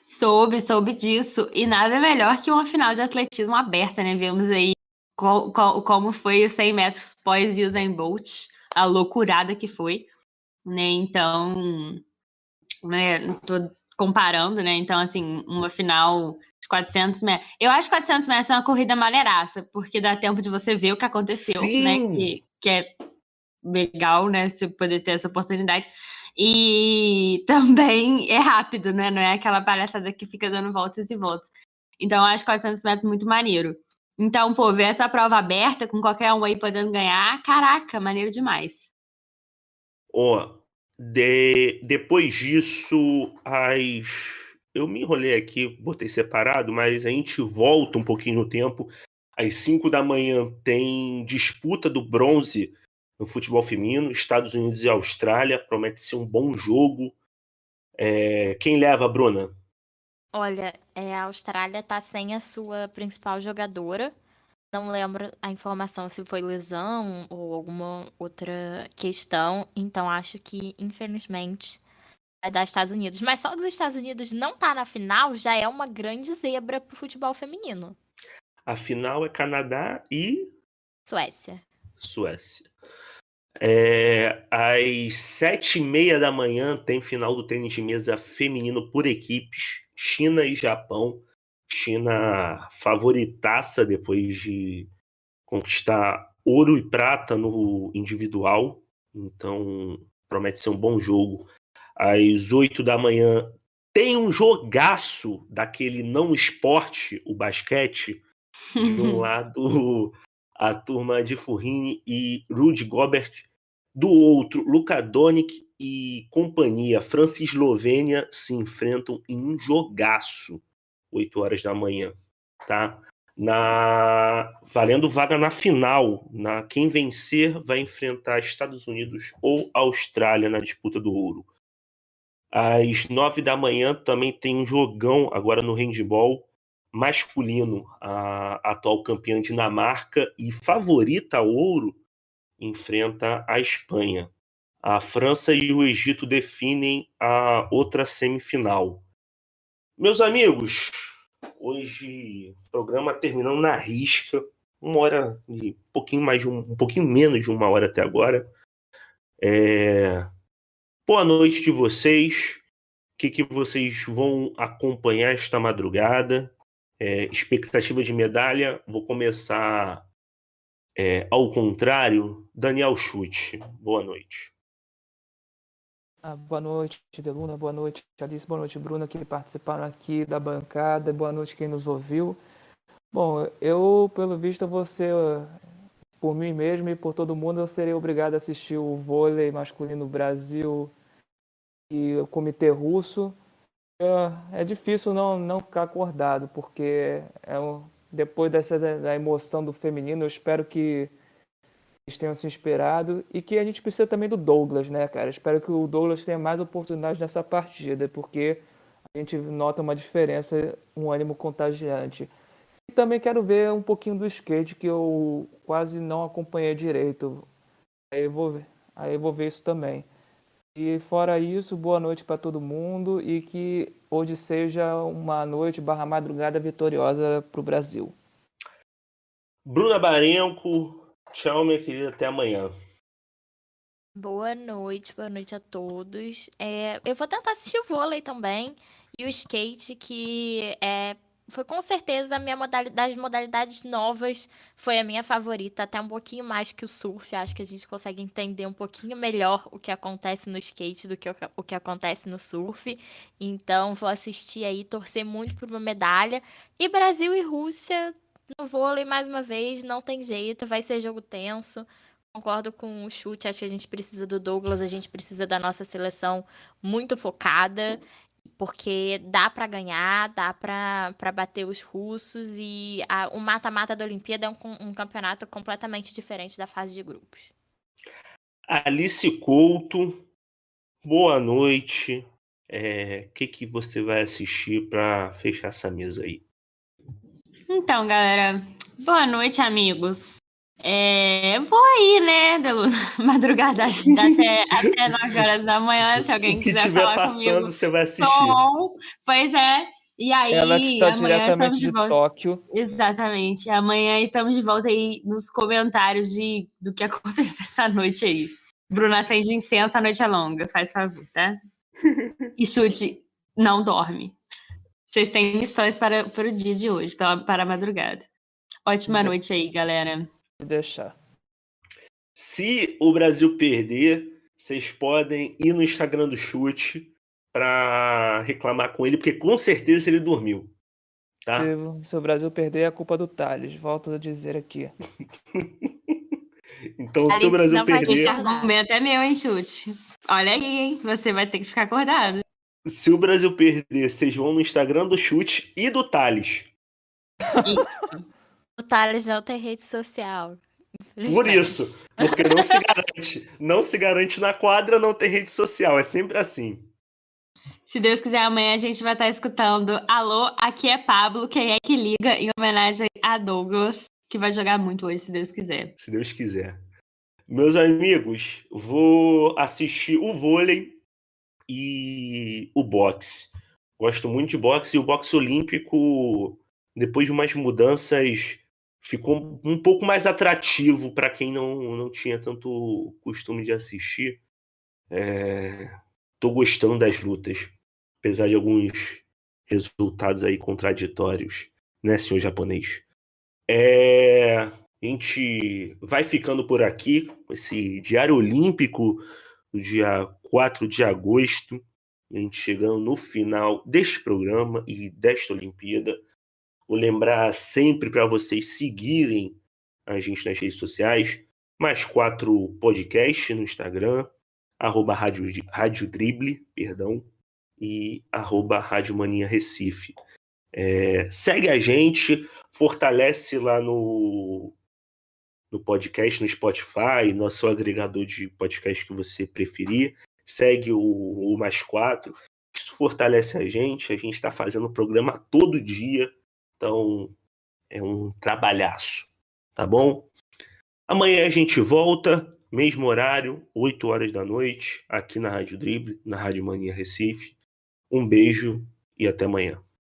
Soube, soube disso. E nada melhor que uma final de atletismo aberta, né? Vemos aí qual- qual- como foi os 100 metros pós Usain Bolt, a loucurada que foi, né? Então, né, tô comparando, né? Então, assim, uma final de 400 metros. Eu acho que 400 metros é uma corrida maneiraça, porque dá tempo de você ver o que aconteceu, né? Sim. Que, que é legal, né? Você poder ter essa oportunidade. E <laughs> também é rápido, né? Não é aquela palhaçada que fica dando voltas e voltas. Então, eu acho 400 metros muito maneiro. Então, pô, ver essa prova aberta com qualquer um aí podendo ganhar, caraca, maneiro demais. Ó, de- depois disso, as. Eu me enrolei aqui, botei separado, mas a gente volta um pouquinho no tempo. Às 5 da manhã tem disputa do bronze no futebol feminino, Estados Unidos e Austrália. Promete ser um bom jogo. É, Quem leva, Bruna? Olha, é, a Austrália tá sem a sua principal jogadora. Não lembro a informação se foi lesão ou alguma outra questão. Então acho que, infelizmente, vai dar Estados Unidos. Mas só dos Estados Unidos não tá na final já é uma grande zebra pro futebol feminino. A final é Canadá e Suécia. Suécia. É, às sete e meia da manhã tem final do tênis de mesa feminino por equipes, China e Japão. China favoritaça depois de conquistar ouro e prata no individual. Então promete ser um bom jogo. Às oito da manhã tem um jogaço daquele não esporte, o basquete. De um <laughs> lado, a turma de Furrini e Rudy Gobert. Do outro, Luka Doncic e companhia, França e Eslovênia, se enfrentam em um jogaço, 8 horas da manhã, tá? Na valendo vaga na final, na quem vencer vai enfrentar Estados Unidos ou Austrália na disputa do ouro. Às 9 da manhã também tem um jogão agora no handball masculino, a atual campeã Dinamarca e favorita ao ouro enfrenta a Espanha. A França e o Egito definem a outra semifinal. Meus amigos, hoje programa terminando na risca, uma hora e um pouquinho mais de um, um pouquinho menos de uma hora até agora. É... Boa noite de vocês. O que, que vocês vão acompanhar esta madrugada? É, expectativa de medalha, vou começar é, ao contrário. Daniel Chute, boa noite. Ah, boa noite, Deluna, boa noite, Alice, boa noite, Bruna, que participaram aqui da bancada, boa noite quem nos ouviu. Bom, eu, pelo visto, ser, por mim mesmo e por todo mundo, eu serei obrigado a assistir o vôlei masculino Brasil e o comitê russo. É, é difícil não, não ficar acordado, porque é um, depois dessa da emoção do feminino, eu espero que eles tenham se inspirado e que a gente precisa também do Douglas, né, cara? Espero que o Douglas tenha mais oportunidades nessa partida, porque a gente nota uma diferença, um ânimo contagiante. E também quero ver um pouquinho do skate, que eu quase não acompanhei direito. Aí eu vou ver, aí eu vou ver isso também. E fora isso, boa noite para todo mundo e que hoje seja uma noite barra madrugada vitoriosa para o Brasil. Bruna Barenco, tchau, minha querida, até amanhã. Boa noite, boa noite a todos. É, eu vou tentar assistir o vôlei também e o skate, que é, foi com certeza a minha modalidade, das modalidades novas, foi a minha favorita, até um pouquinho mais que o surf. Acho que a gente consegue entender um pouquinho melhor o que acontece no skate do que o, o que acontece no surf. Então, vou assistir aí, torcer muito por uma medalha. E Brasil e Rússia no vôlei, mais uma vez, não tem jeito, vai ser jogo tenso. Concordo com o chute, acho que a gente precisa do Douglas, a gente precisa da nossa seleção muito focada, porque dá para ganhar, dá para bater os russos e a, o mata-mata da Olimpíada é um, um campeonato completamente diferente da fase de grupos. Alice Couto, boa noite. O é, que, que você vai assistir para fechar essa mesa aí? Então, galera, boa noite, amigos. É, eu vou aí, né, Delu? <laughs> Madrugada até, até 9 horas da manhã, <laughs> se alguém quiser que falar passando, comigo. você vai assistir. Bom, pois é. E aí, Ela que está amanhã diretamente estamos de de volta. Tóquio. Exatamente. Amanhã estamos de volta aí nos comentários de, do que <laughs> aconteceu essa noite aí. Bruna acende incenso, a noite é longa, faz favor, tá? E chute, não dorme. Vocês têm missões para, para o dia de hoje, para, para a madrugada. Ótima noite aí, galera. deixar. Se o Brasil perder, vocês podem ir no Instagram do Chute para reclamar com ele, porque com certeza ele dormiu. Tá? Se, se o Brasil perder, é culpa do Thales. Volto a dizer aqui. <laughs> Então, se o Brasil não vai perder, Esse argumento é meu, hein, chute? Olha aí, hein? Você vai ter que ficar acordado. Se o Brasil perder, vocês vão no Instagram do Chute e do Thales. Isso. O Thales não tem rede social. Por isso, porque não se garante, não se garante na quadra, não tem rede social, é sempre assim. Se Deus quiser, amanhã a gente vai estar escutando Alô, aqui é Pablo, quem é que liga? Em homenagem a Douglas, que vai jogar muito hoje, se Deus quiser. se Deus quiser. Meus amigos, vou assistir o vôlei e o boxe. Gosto muito de boxe e o boxe olímpico, depois de umas mudanças, ficou um pouco mais atrativo para quem não, não tinha tanto costume de assistir. É, tô gostando das lutas, apesar de alguns resultados aí contraditórios, né, senhor japonês? É, a gente vai ficando por aqui esse Diário Olímpico do dia 4 de agosto. A gente chegando no final deste programa e desta Olimpíada. Vou lembrar sempre para vocês seguirem a gente nas redes sociais. Mais quatro podcasts no Instagram, arroba Rádio, Rádio Drible, perdão, e arroba Rádio Mania Recife. É, segue a gente, fortalece lá no, no podcast, no Spotify, no seu agregador de podcast que você preferir. Segue o, o Mais Quatro, isso fortalece a gente. A gente está fazendo o programa todo dia, então é um trabalhaço, tá bom? Amanhã a gente volta, mesmo horário, 8 horas da noite, aqui na Rádio Drible, na Rádio Mania Recife. Um beijo e até amanhã.